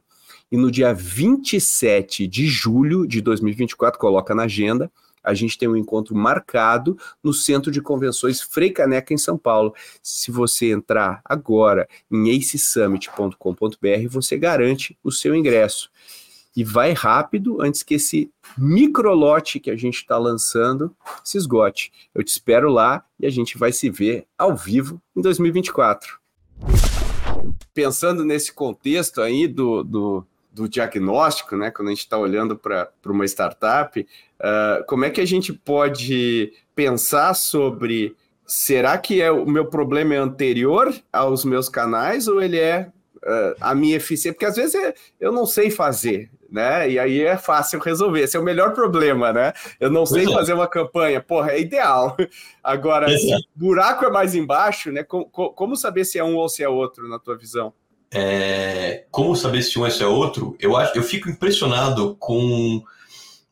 e no dia 27 de julho de 2024, coloca na agenda, a gente tem um encontro marcado no Centro de Convenções Frei Caneca, em São Paulo. Se você entrar agora em acesummit.com.br, você garante o seu ingresso. E vai rápido antes que esse microlote que a gente está lançando se esgote. Eu te espero lá e a gente vai se ver ao vivo em 2024. Pensando nesse contexto aí do, do do diagnóstico, né? Quando a gente está olhando para uma startup, uh, como é que a gente pode pensar sobre será que é o meu problema é anterior aos meus canais ou ele é uh, a minha eficiência? Porque às vezes é, eu não sei fazer, né? E aí é fácil resolver. Esse é o melhor problema, né? Eu não sei fazer uma campanha, porra, é ideal. (laughs) Agora, o buraco é mais embaixo, né? Como, como saber se é um ou se é outro, na tua visão? É, como saber se um ou se é outro? Eu acho, eu fico impressionado com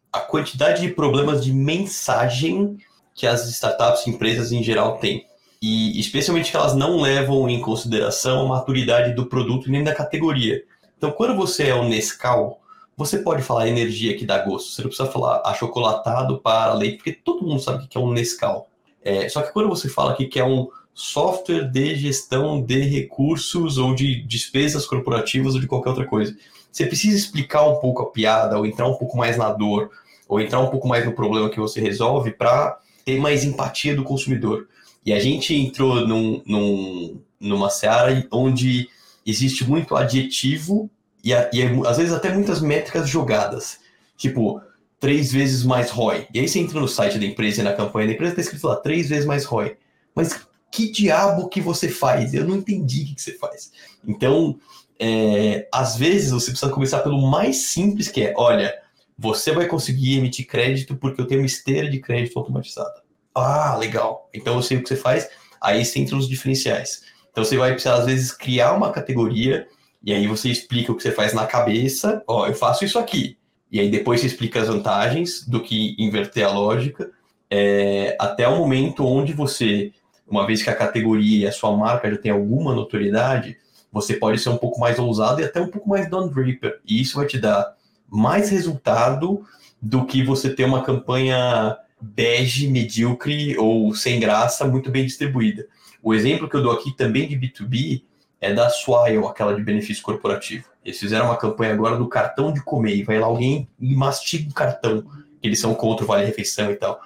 a quantidade de problemas de mensagem que as startups empresas em geral têm. E especialmente que elas não levam em consideração a maturidade do produto nem da categoria. Então, quando você é um Nescau, você pode falar energia que dá gosto. Você não precisa falar achocolatado para leite, porque todo mundo sabe o que é um Nescau. É, só que quando você fala que é um software de gestão de recursos ou de despesas corporativas ou de qualquer outra coisa, você precisa explicar um pouco a piada, ou entrar um pouco mais na dor, ou entrar um pouco mais no problema que você resolve para ter mais empatia do consumidor. E a gente entrou num, num, numa seara onde existe muito adjetivo e, e às vezes até muitas métricas jogadas. Tipo, três vezes mais ROI. E aí você entra no site da empresa e na campanha da empresa está escrito lá, três vezes mais ROI. Mas que diabo que você faz? Eu não entendi o que, você faz. Então, é, às vezes você precisa começar pelo mais simples que é, olha, você vai conseguir emitir crédito porque eu tenho uma esteira de crédito automatizada. Ah, legal. Então eu sei o que você faz. Aí você entra nos diferenciais. Então você vai precisar, às vezes, criar uma categoria e aí você explica o que você faz na cabeça. Ó, eu faço isso aqui. E aí depois você explica as vantagens do que inverter a lógica. É, até o momento onde você, uma vez que a categoria e a sua marca já tem alguma notoriedade, você pode ser um pouco mais ousado e até um pouco mais Don Draper. E isso vai te dar mais resultado do que você ter uma campanha bege, medíocre ou sem graça, muito bem distribuída. O exemplo que eu dou aqui também de B2B é da Swile, aquela de benefício corporativo. Eles fizeram uma campanha agora do cartão de comer, e vai lá alguém e mastiga o cartão, eles são contra o Vale Refeição e tal.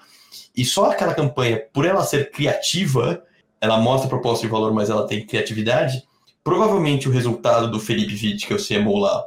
E só aquela campanha, por ela ser criativa, ela mostra proposta de valor, mas ela tem criatividade, provavelmente o resultado do Felipe Witt, que é o CMO lá,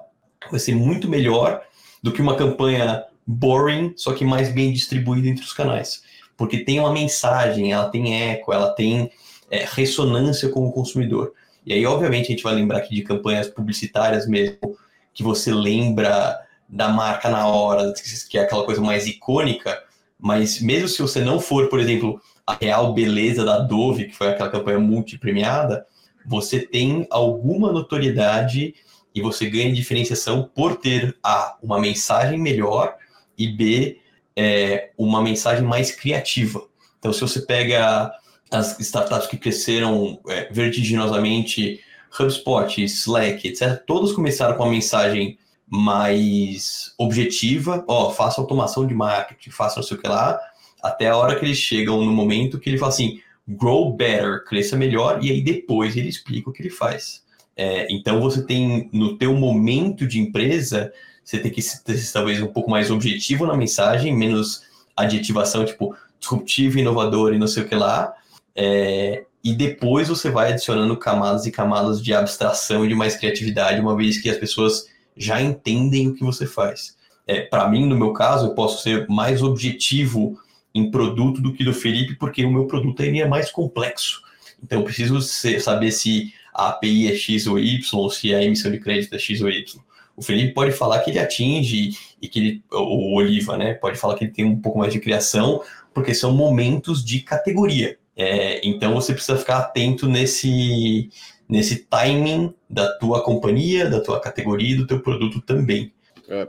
vai ser muito melhor do que uma campanha boring, só que mais bem distribuída entre os canais. Porque tem uma mensagem, ela tem eco, ela tem é, ressonância com o consumidor. E aí, obviamente, a gente vai lembrar aqui de campanhas publicitárias mesmo, que você lembra da marca na hora, que é aquela coisa mais icônica, mas mesmo se você não for, por exemplo, a real beleza da Dove, que foi aquela campanha multipremiada, você tem alguma notoriedade e você ganha diferenciação por ter A, uma mensagem melhor e B, é, uma mensagem mais criativa. Então, se você pega as startups que cresceram é, vertiginosamente, HubSpot, Slack, etc., todas começaram com uma mensagem mais objetiva, ó, oh, faça automação de marketing, faça não sei o que lá, até a hora que eles chegam no momento que ele fala assim, grow better, cresça melhor, e aí depois ele explica o que ele faz. É, então você tem no teu momento de empresa, você tem que ser talvez um pouco mais objetivo na mensagem, menos adjetivação, tipo disruptivo, inovador e não sei o que lá. É, e depois você vai adicionando camadas e camadas de abstração e de mais criatividade, uma vez que as pessoas já entendem o que você faz. É, Para mim, no meu caso, eu posso ser mais objetivo em produto do que do Felipe, porque o meu produto é mais complexo. Então, eu preciso ser, saber se a API é X ou Y, ou se a emissão de crédito é X ou Y. O Felipe pode falar que ele atinge e que ele, o Oliva, né, pode falar que ele tem um pouco mais de criação, porque são momentos de categoria. É, então você precisa ficar atento nesse, nesse timing da tua companhia, da tua categoria e do teu produto também. É,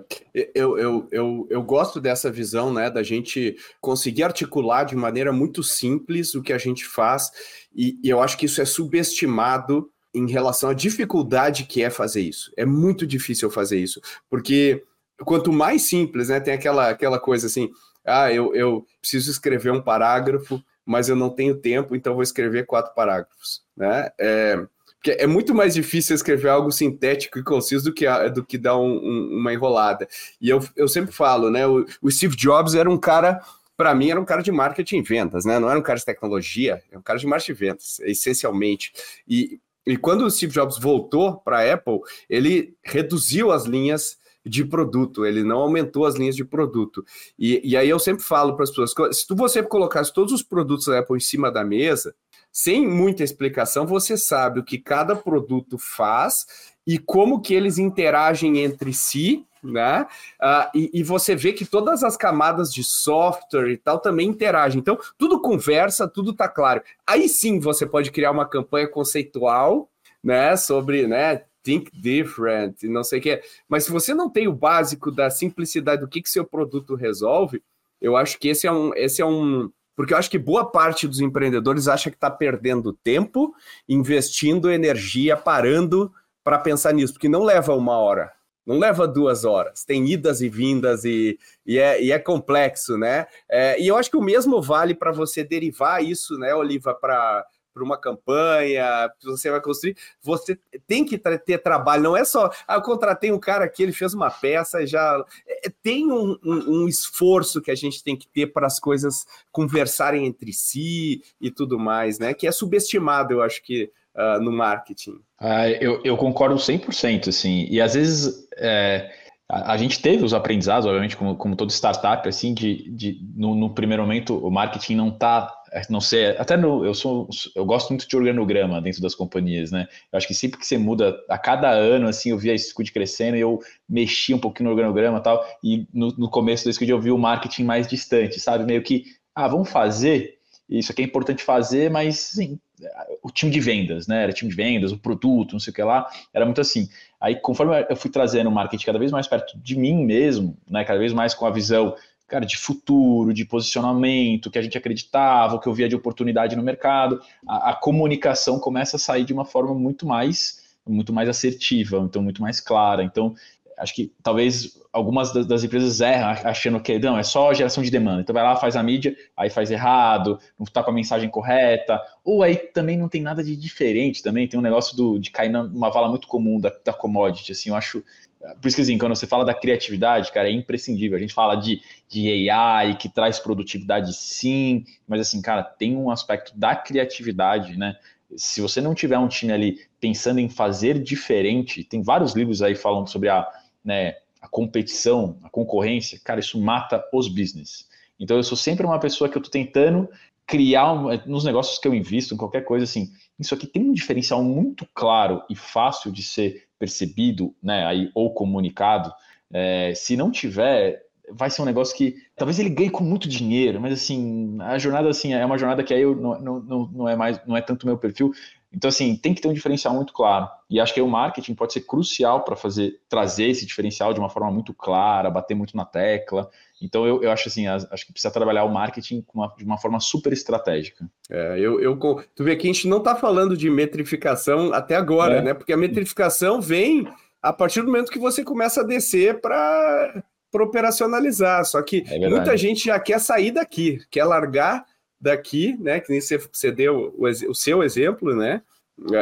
eu, eu, eu, eu gosto dessa visão, né, da gente conseguir articular de maneira muito simples o que a gente faz, e, e eu acho que isso é subestimado em relação à dificuldade que é fazer isso. É muito difícil fazer isso, porque quanto mais simples, né, tem aquela, aquela coisa assim, ah, eu, eu preciso escrever um parágrafo, mas eu não tenho tempo, então vou escrever quatro parágrafos, né? É, porque é muito mais difícil escrever algo sintético e conciso do que, do que dar um, um, uma enrolada. E eu, eu sempre falo, né? O, o Steve Jobs era um cara, para mim, era um cara de marketing e vendas, né? Não era um cara de tecnologia, era um cara de marketing e vendas, essencialmente. E, E quando o Steve Jobs voltou para a Apple, ele reduziu as linhas de produto, ele não aumentou as linhas de produto. E, e aí eu sempre falo para as pessoas: se tu, você colocasse todos os produtos da Apple em cima da mesa, sem muita explicação, você sabe o que cada produto faz e como que eles interagem entre si, né? Uh, e, e, você vê que todas as camadas de software e tal também interagem. Então, tudo conversa, tudo tá claro. Aí sim você pode criar uma campanha conceitual, né? Sobre, né? Think different, não sei o que. Mas se você não tem o básico da simplicidade do que, que seu produto resolve, eu acho que esse é um, esse é um, porque eu acho que boa parte dos empreendedores acha que está perdendo tempo, investindo energia, parando para pensar nisso, porque não leva uma hora, não leva duas horas, tem idas e vindas e, e, é, e é complexo, né? É, e eu acho que o mesmo vale para você derivar isso, né, Oliva, para para uma campanha, que você vai construir, você tem que ter trabalho, não é só, ah, eu contratei um cara aqui, ele fez uma peça, já é, tem um, um, um, esforço que a gente tem que ter para as coisas conversarem entre si e tudo mais, né, que é subestimado, eu acho que, uh, no marketing. Ah, eu, eu concordo 100%, assim, e às vezes... É a, gente teve os aprendizados, obviamente, como, como todo startup, assim, de, de no, no primeiro momento o marketing não está é, não sei, até no, eu sou, eu gosto muito de organograma dentro das companhias, né? Eu acho que sempre que você muda, a cada ano, assim, eu via a Squid crescendo e eu mexia um pouquinho no organograma e tal, e no, no começo da Squid eu vi o marketing mais distante, sabe? Meio que, ah, vamos fazer, isso aqui é importante fazer, mas, sim, o time de vendas, né? Era time de vendas, o produto, não sei o que lá, era muito assim. Aí, conforme eu fui trazendo o marketing cada vez mais perto de mim mesmo, né? Cada vez mais com a visão cara, de futuro, de posicionamento, que a gente acreditava, que eu via de oportunidade no mercado, a, a, comunicação começa a sair de uma forma muito mais, muito mais assertiva, então muito mais clara. Então, acho que talvez algumas das, das empresas erram achando que não, é só geração de demanda. Então vai lá, faz a mídia, aí faz errado, não está com a mensagem correta, ou aí também não tem nada de diferente também, tem um negócio do, de cair numa vala muito comum da, da commodity, assim, eu acho por isso que assim, quando você fala da criatividade, cara, é imprescindível. A gente fala de, de AI que traz produtividade sim, mas assim, cara, tem um aspecto da criatividade, né? Se você não tiver um time ali pensando em fazer diferente, tem vários livros aí falando sobre a, né, a competição, a concorrência, cara, isso mata os business. Então eu sou sempre uma pessoa que eu tô tentando criar nos negócios que eu invisto, em qualquer coisa assim, isso aqui tem um diferencial muito claro e fácil de ser percebido, né, aí, ou comunicado, é, se não tiver, vai ser um negócio que talvez ele ganhe com muito dinheiro, mas assim, a jornada assim é uma jornada que aí eu não, não, não é mais, não é tanto meu perfil. Então assim, tem que ter um diferencial muito claro. E acho que o marketing pode ser crucial para fazer trazer esse diferencial de uma forma muito clara, bater muito na tecla. Então eu, eu acho assim, acho que precisa trabalhar o marketing uma, de uma forma super estratégica. É, eu, eu tu vê que a gente não está falando de metrificação até agora, é. né? Porque a metrificação vem a partir do momento que você começa a descer para operacionalizar. Só que é muita gente já quer sair daqui, quer largar daqui, né? Que nem você, você deu o, o seu exemplo, né?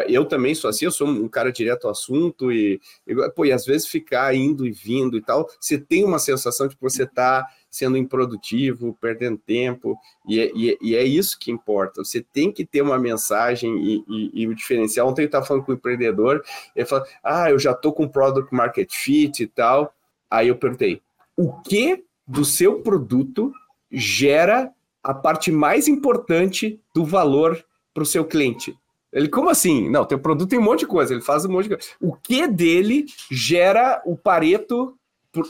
Eu também sou assim, eu sou um cara direto ao assunto e, e, pô, e às vezes ficar indo e vindo e tal, você tem uma sensação de que você está sendo improdutivo, perdendo tempo, e é, e, e é, isso que importa. Você tem que ter uma mensagem e, e, e o diferencial. Ontem eu estava falando com o um empreendedor, ele falou: Ah, eu já estou com product market fit e tal. Aí eu perguntei: o que do seu produto gera a parte mais importante do valor para o seu cliente? Ele, como assim? Não, teu produto tem um monte de coisa, ele faz um monte de coisa. O que dele gera o pareto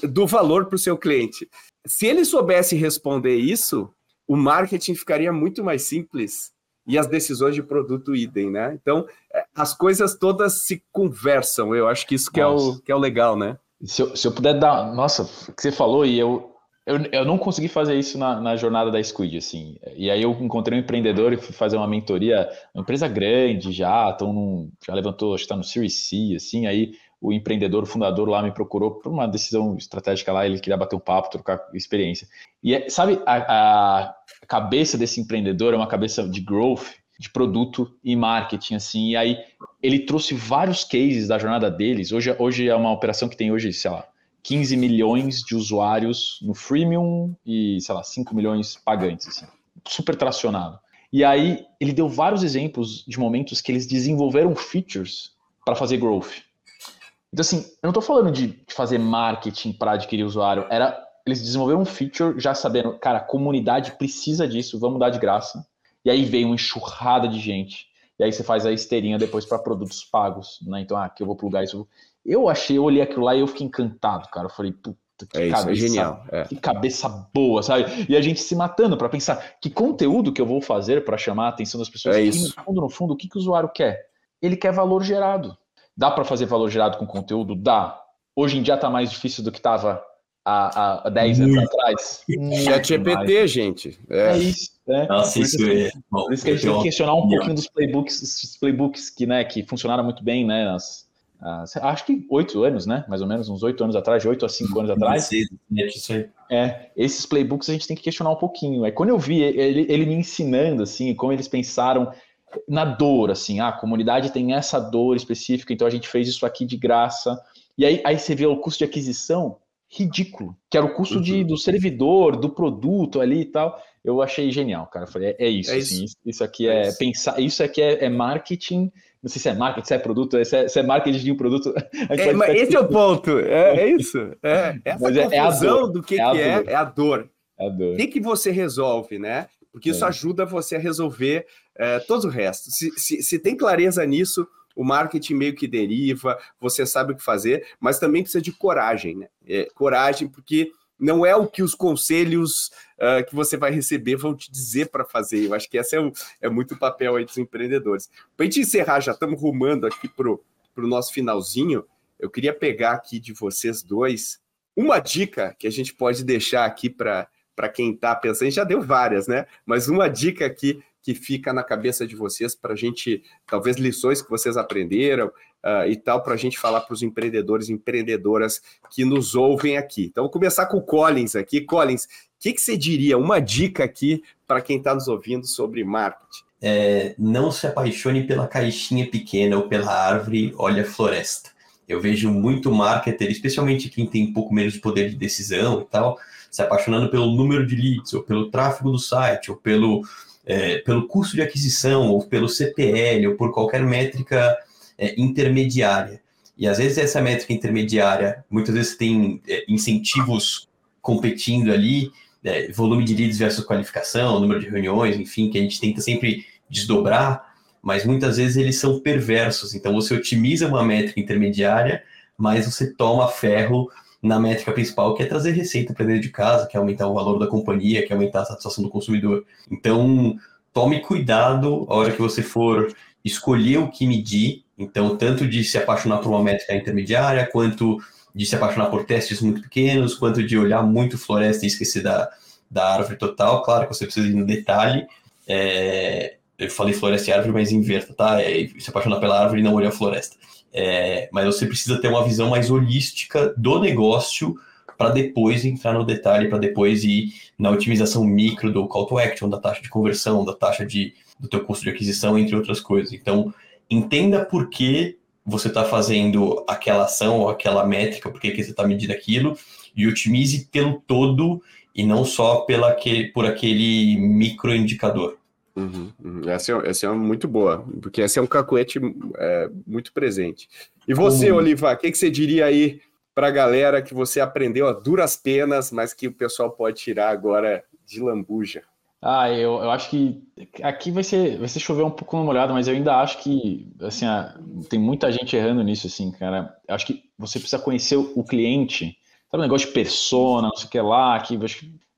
do valor para o seu cliente? Se ele soubesse responder isso, o marketing ficaria muito mais simples e as decisões de produto idem, né? Então, é, as coisas todas se conversam. Eu acho que isso que, é o, que é o legal, né? Se eu, se eu puder dar. Nossa, o que você falou, e eu, eu, eu não consegui fazer isso na, na, jornada da Squid, assim. E aí eu encontrei um empreendedor e fui fazer uma mentoria, uma empresa grande já, tão num, já levantou, está no Series C, assim. Aí o empreendedor, o fundador lá me procurou por uma decisão estratégica lá, ele queria bater um papo, trocar experiência. E é, sabe, a, a cabeça desse empreendedor é uma cabeça de growth, de produto e marketing, assim. E aí ele trouxe vários cases da jornada deles. Hoje, hoje é uma operação que tem hoje, sei lá, 15 milhões de usuários no freemium e, sei lá, 5 milhões pagantes, assim, super tracionado. E aí ele deu vários exemplos de momentos que eles desenvolveram features para fazer growth. Então, assim, eu não estou falando de fazer marketing para adquirir usuário, era eles desenvolveram um feature já sabendo, cara, a comunidade precisa disso, vamos dar de graça. E aí veio uma enxurrada de gente. E aí você faz a esteirinha depois para produtos pagos, né? Então, ah, aqui eu vou plugar isso. Eu achei, eu olhei aquilo lá e eu fiquei encantado, cara. Eu falei, puta, que é isso, cabeça, é genial. É. Que cabeça boa, sabe? E a gente se matando para pensar que conteúdo que eu vou fazer para chamar a atenção das pessoas. É que, isso. no fundo, no fundo, o que, que o usuário quer? Ele quer valor gerado. Dá para fazer valor gerado com conteúdo? Dá. Hoje em dia está mais difícil do que estava há, há 10 anos atrás. Chat GPT, gente. É, é isso. Né? Nossa, por isso, isso, é. Bom, por isso que a gente tem que questionar um pouquinho dos playbooks, playbooks que, né, que funcionaram muito bem, né? Nas, as, acho que oito anos, né? Mais ou menos, uns oito anos atrás, de oito a cinco anos atrás. Isso aí. É, esses playbooks a gente tem que questionar um pouquinho. É quando eu vi ele, ele me ensinando, assim, como eles pensaram na dor, assim, ah, a comunidade tem essa dor específica, então a gente fez isso aqui de graça. E aí, aí você vê o custo de aquisição ridículo, que era o custo uhum. de, do servidor, do produto ali e tal. Eu achei genial, cara. Eu falei, é, é isso, é assim, isso. isso aqui é, é isso. pensar, isso aqui é, é, marketing. Não sei se é marketing, se é produto, se é, se é marketing de um produto. (laughs) É, mas esse é o ponto, é, isso. É, essa mas confusão do que, que é, é a dor. É a dor. O que, que você resolve, né? Porque isso ajuda você a resolver todo o resto. Se, se, se tem clareza nisso, o marketing meio que deriva, você sabe o que fazer, mas também precisa de coragem, né? É, coragem, porque não é o que os conselhos uh, que você vai receber vão te dizer para fazer. Eu acho que esse é, é muito o papel aí dos empreendedores. Para gente encerrar, já estamos rumando aqui para o nosso finalzinho. Eu queria pegar aqui de vocês dois uma dica que a gente pode deixar aqui para quem está pensando. A gente já deu várias, né? Mas uma dica aqui que fica na cabeça de vocês para a gente, talvez lições que vocês aprenderam uh, e tal, para a gente falar para os empreendedores e empreendedoras que nos ouvem aqui. Então, vou começar com o Collins aqui. Collins, o que, que você diria, uma dica aqui para quem está nos ouvindo sobre marketing? É, não se apaixone pela caixinha pequena ou pela árvore, olha a floresta. Eu vejo muito marketer, especialmente quem tem um pouco menos de poder de decisão e tal, se apaixonando pelo número de leads, ou pelo tráfego do site, ou pelo é, pelo custo de aquisição, ou pelo CPL, ou por qualquer métrica é, intermediária. E às vezes essa métrica intermediária, muitas vezes tem é, incentivos competindo ali, é, volume de leads versus qualificação, número de reuniões, enfim, que a gente tenta sempre desdobrar, mas muitas vezes eles são perversos. Então você otimiza uma métrica intermediária, mas você toma ferro na métrica principal, que é trazer receita para dentro de casa, que é aumentar o valor da companhia, que é aumentar a satisfação do consumidor. Então, tome cuidado a hora que você for escolher o que medir, então, tanto de se apaixonar por uma métrica intermediária, quanto de se apaixonar por testes muito pequenos, quanto de olhar muito floresta e esquecer da, da árvore total. Claro que você precisa ir no detalhe. É, eu falei floresta e árvore, mas inverta, tá? É se apaixonar pela árvore e não olhar a floresta. É, mas você precisa ter uma visão mais holística do negócio para depois entrar no detalhe, para depois ir na otimização micro do call to action, da taxa de conversão, da taxa de, do teu custo de aquisição, entre outras coisas. Então, entenda por que você está fazendo aquela ação ou aquela métrica, por que, que você está medindo aquilo, e otimize pelo todo e não só pela que, por aquele micro indicador. Uhum, uhum. Essa, é, essa é muito boa, porque essa é um cacuete é, muito presente. E você, uhum. Oliva, o que, que você diria aí para a galera que você aprendeu a duras penas, mas que o pessoal pode tirar agora de lambuja? Ah, eu, eu acho que aqui vai ser, vai ser chover um pouco no molhado, mas eu ainda acho que, assim, tem muita gente errando nisso, assim, cara. Eu acho que você precisa conhecer o cliente, sabe o negócio de persona, não sei o que lá, que,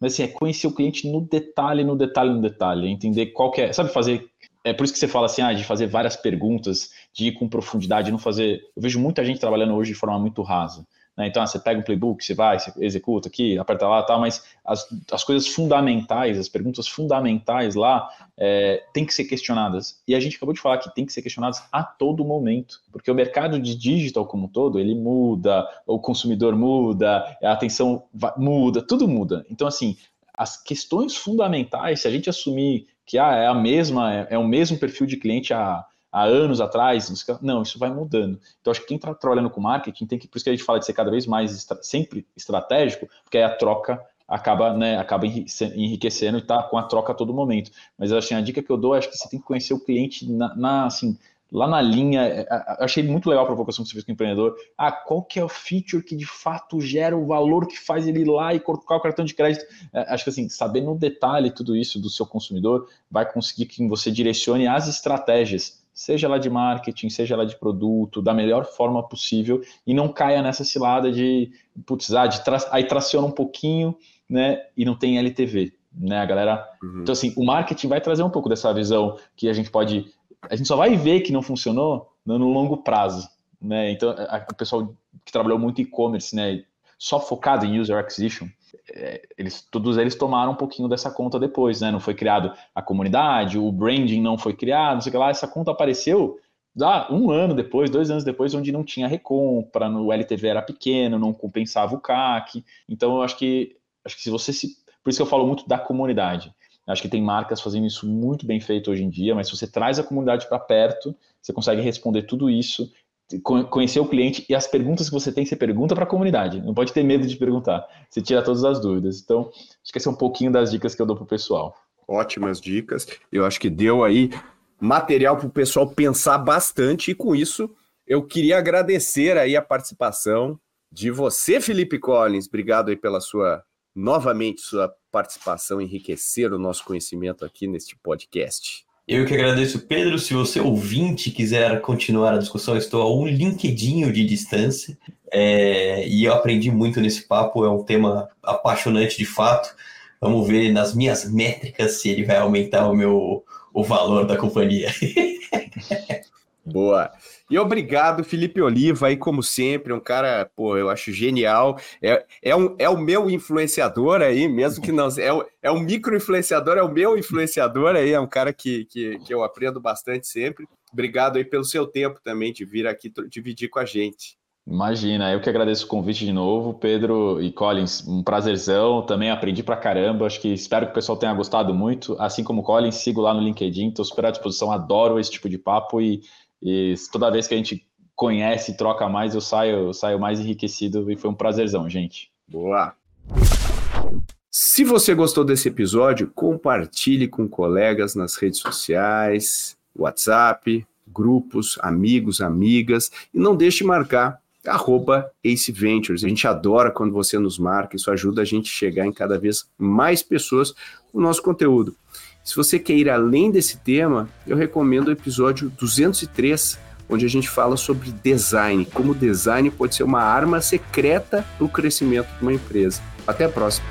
mas assim, é conhecer o cliente no detalhe, no detalhe, no detalhe, entender qual que é, sabe fazer, é por isso que você fala assim, ah, de fazer várias perguntas, de ir com profundidade, não fazer, eu vejo muita gente trabalhando hoje de forma muito rasa, né? Então, ah, você pega um playbook, você vai, você executa aqui, aperta lá, tal, mas as, as coisas fundamentais, as perguntas fundamentais lá, é, tem que ser questionadas. E a gente acabou de falar que tem que ser questionadas a todo momento, porque o mercado de digital como um todo, ele muda, o consumidor muda, a atenção muda, tudo muda. Então, assim, as questões fundamentais, se a gente assumir que ah, é a mesma, é, é o mesmo perfil de cliente há há anos atrás, não, isso vai mudando. Então, acho que quem está trabalhando com marketing tem que, por isso que a gente fala de ser cada vez mais, sempre estratégico, porque aí a troca acaba, né, acaba enriquecendo e tá com a troca a todo momento. Mas assim, a dica que eu dou, acho que você tem que conhecer o cliente na, na assim, lá na linha, é, eu achei muito legal a provocação que você fez com o empreendedor. Ah, qual que é o feature que de fato gera o valor que faz ele ir lá e colocar o cartão de crédito? É, acho que assim, saber no detalhe tudo isso do seu consumidor vai conseguir que você direcione as estratégias, seja lá de marketing, seja lá de produto, da melhor forma possível e não caia nessa cilada de, putz, ah, de tra aí traciona um pouquinho, né, e não tem LTV. Né, a galera. Uhum. Então, assim, o marketing vai trazer um pouco dessa visão que a gente pode a gente só vai ver que não funcionou no longo prazo, né? Então, o pessoal que trabalhou muito e-commerce, né, só focado em user acquisition, é, eles todos eles tomaram um pouquinho dessa conta depois, né? Não foi criado a comunidade, o branding não foi criado, não sei o que lá, essa conta apareceu ah, um ano depois, dois anos depois, onde não tinha recompra, no LTV era pequeno, não compensava o CAC. Então, eu acho que acho que se você se. Por isso que eu falo muito da comunidade. Acho que tem marcas fazendo isso muito bem feito hoje em dia, mas se você traz a comunidade para perto, você consegue responder tudo isso, conhecer o cliente e as perguntas que você tem, você pergunta para a comunidade. Não pode ter medo de perguntar. Você tira todas as dúvidas. Então, acho que esse é um pouquinho das dicas que eu dou para o pessoal. Ótimas dicas. Eu acho que deu aí material para o pessoal pensar bastante e com isso eu queria agradecer aí a participação de você, Felipe Collins. Obrigado aí pela sua novamente sua participação, enriquecer o nosso conhecimento aqui neste podcast. Eu que agradeço, Pedro. Se você ouvinte quiser continuar a discussão, estou a um LinkedIn de distância é, e eu aprendi muito nesse papo. É um tema apaixonante de fato. Vamos ver nas minhas métricas se ele vai aumentar o meu o valor da companhia. (laughs) Boa. E obrigado, Felipe Oliva, aí, como sempre, um cara, pô, eu acho genial. É, é, um, é o meu influenciador aí, mesmo que não. É, é um micro-influenciador, é o meu influenciador aí, é um cara que, que, que eu aprendo bastante sempre. Obrigado aí pelo seu tempo também de vir aqui dividir com a gente. Imagina, eu que agradeço o convite de novo, Pedro e Collins, um prazerzão, também aprendi pra caramba, acho que espero que o pessoal tenha gostado muito, assim como o Collins, sigo lá no LinkedIn, estou super à disposição, adoro esse tipo de papo e e toda vez que a gente conhece e troca mais, eu saio, eu saio mais enriquecido e foi um prazerzão, gente. Boa! Se você gostou desse episódio, compartilhe com colegas nas redes sociais, WhatsApp, grupos, amigos, amigas e não deixe marcar arroba Ace Ventures. A gente adora quando você nos marca, isso ajuda a gente a chegar em cada vez mais pessoas com o nosso conteúdo. Se você quer ir além desse tema, eu recomendo o episódio 203, onde a gente fala sobre design, como design pode ser uma arma secreta para o crescimento de uma empresa. Até a próxima!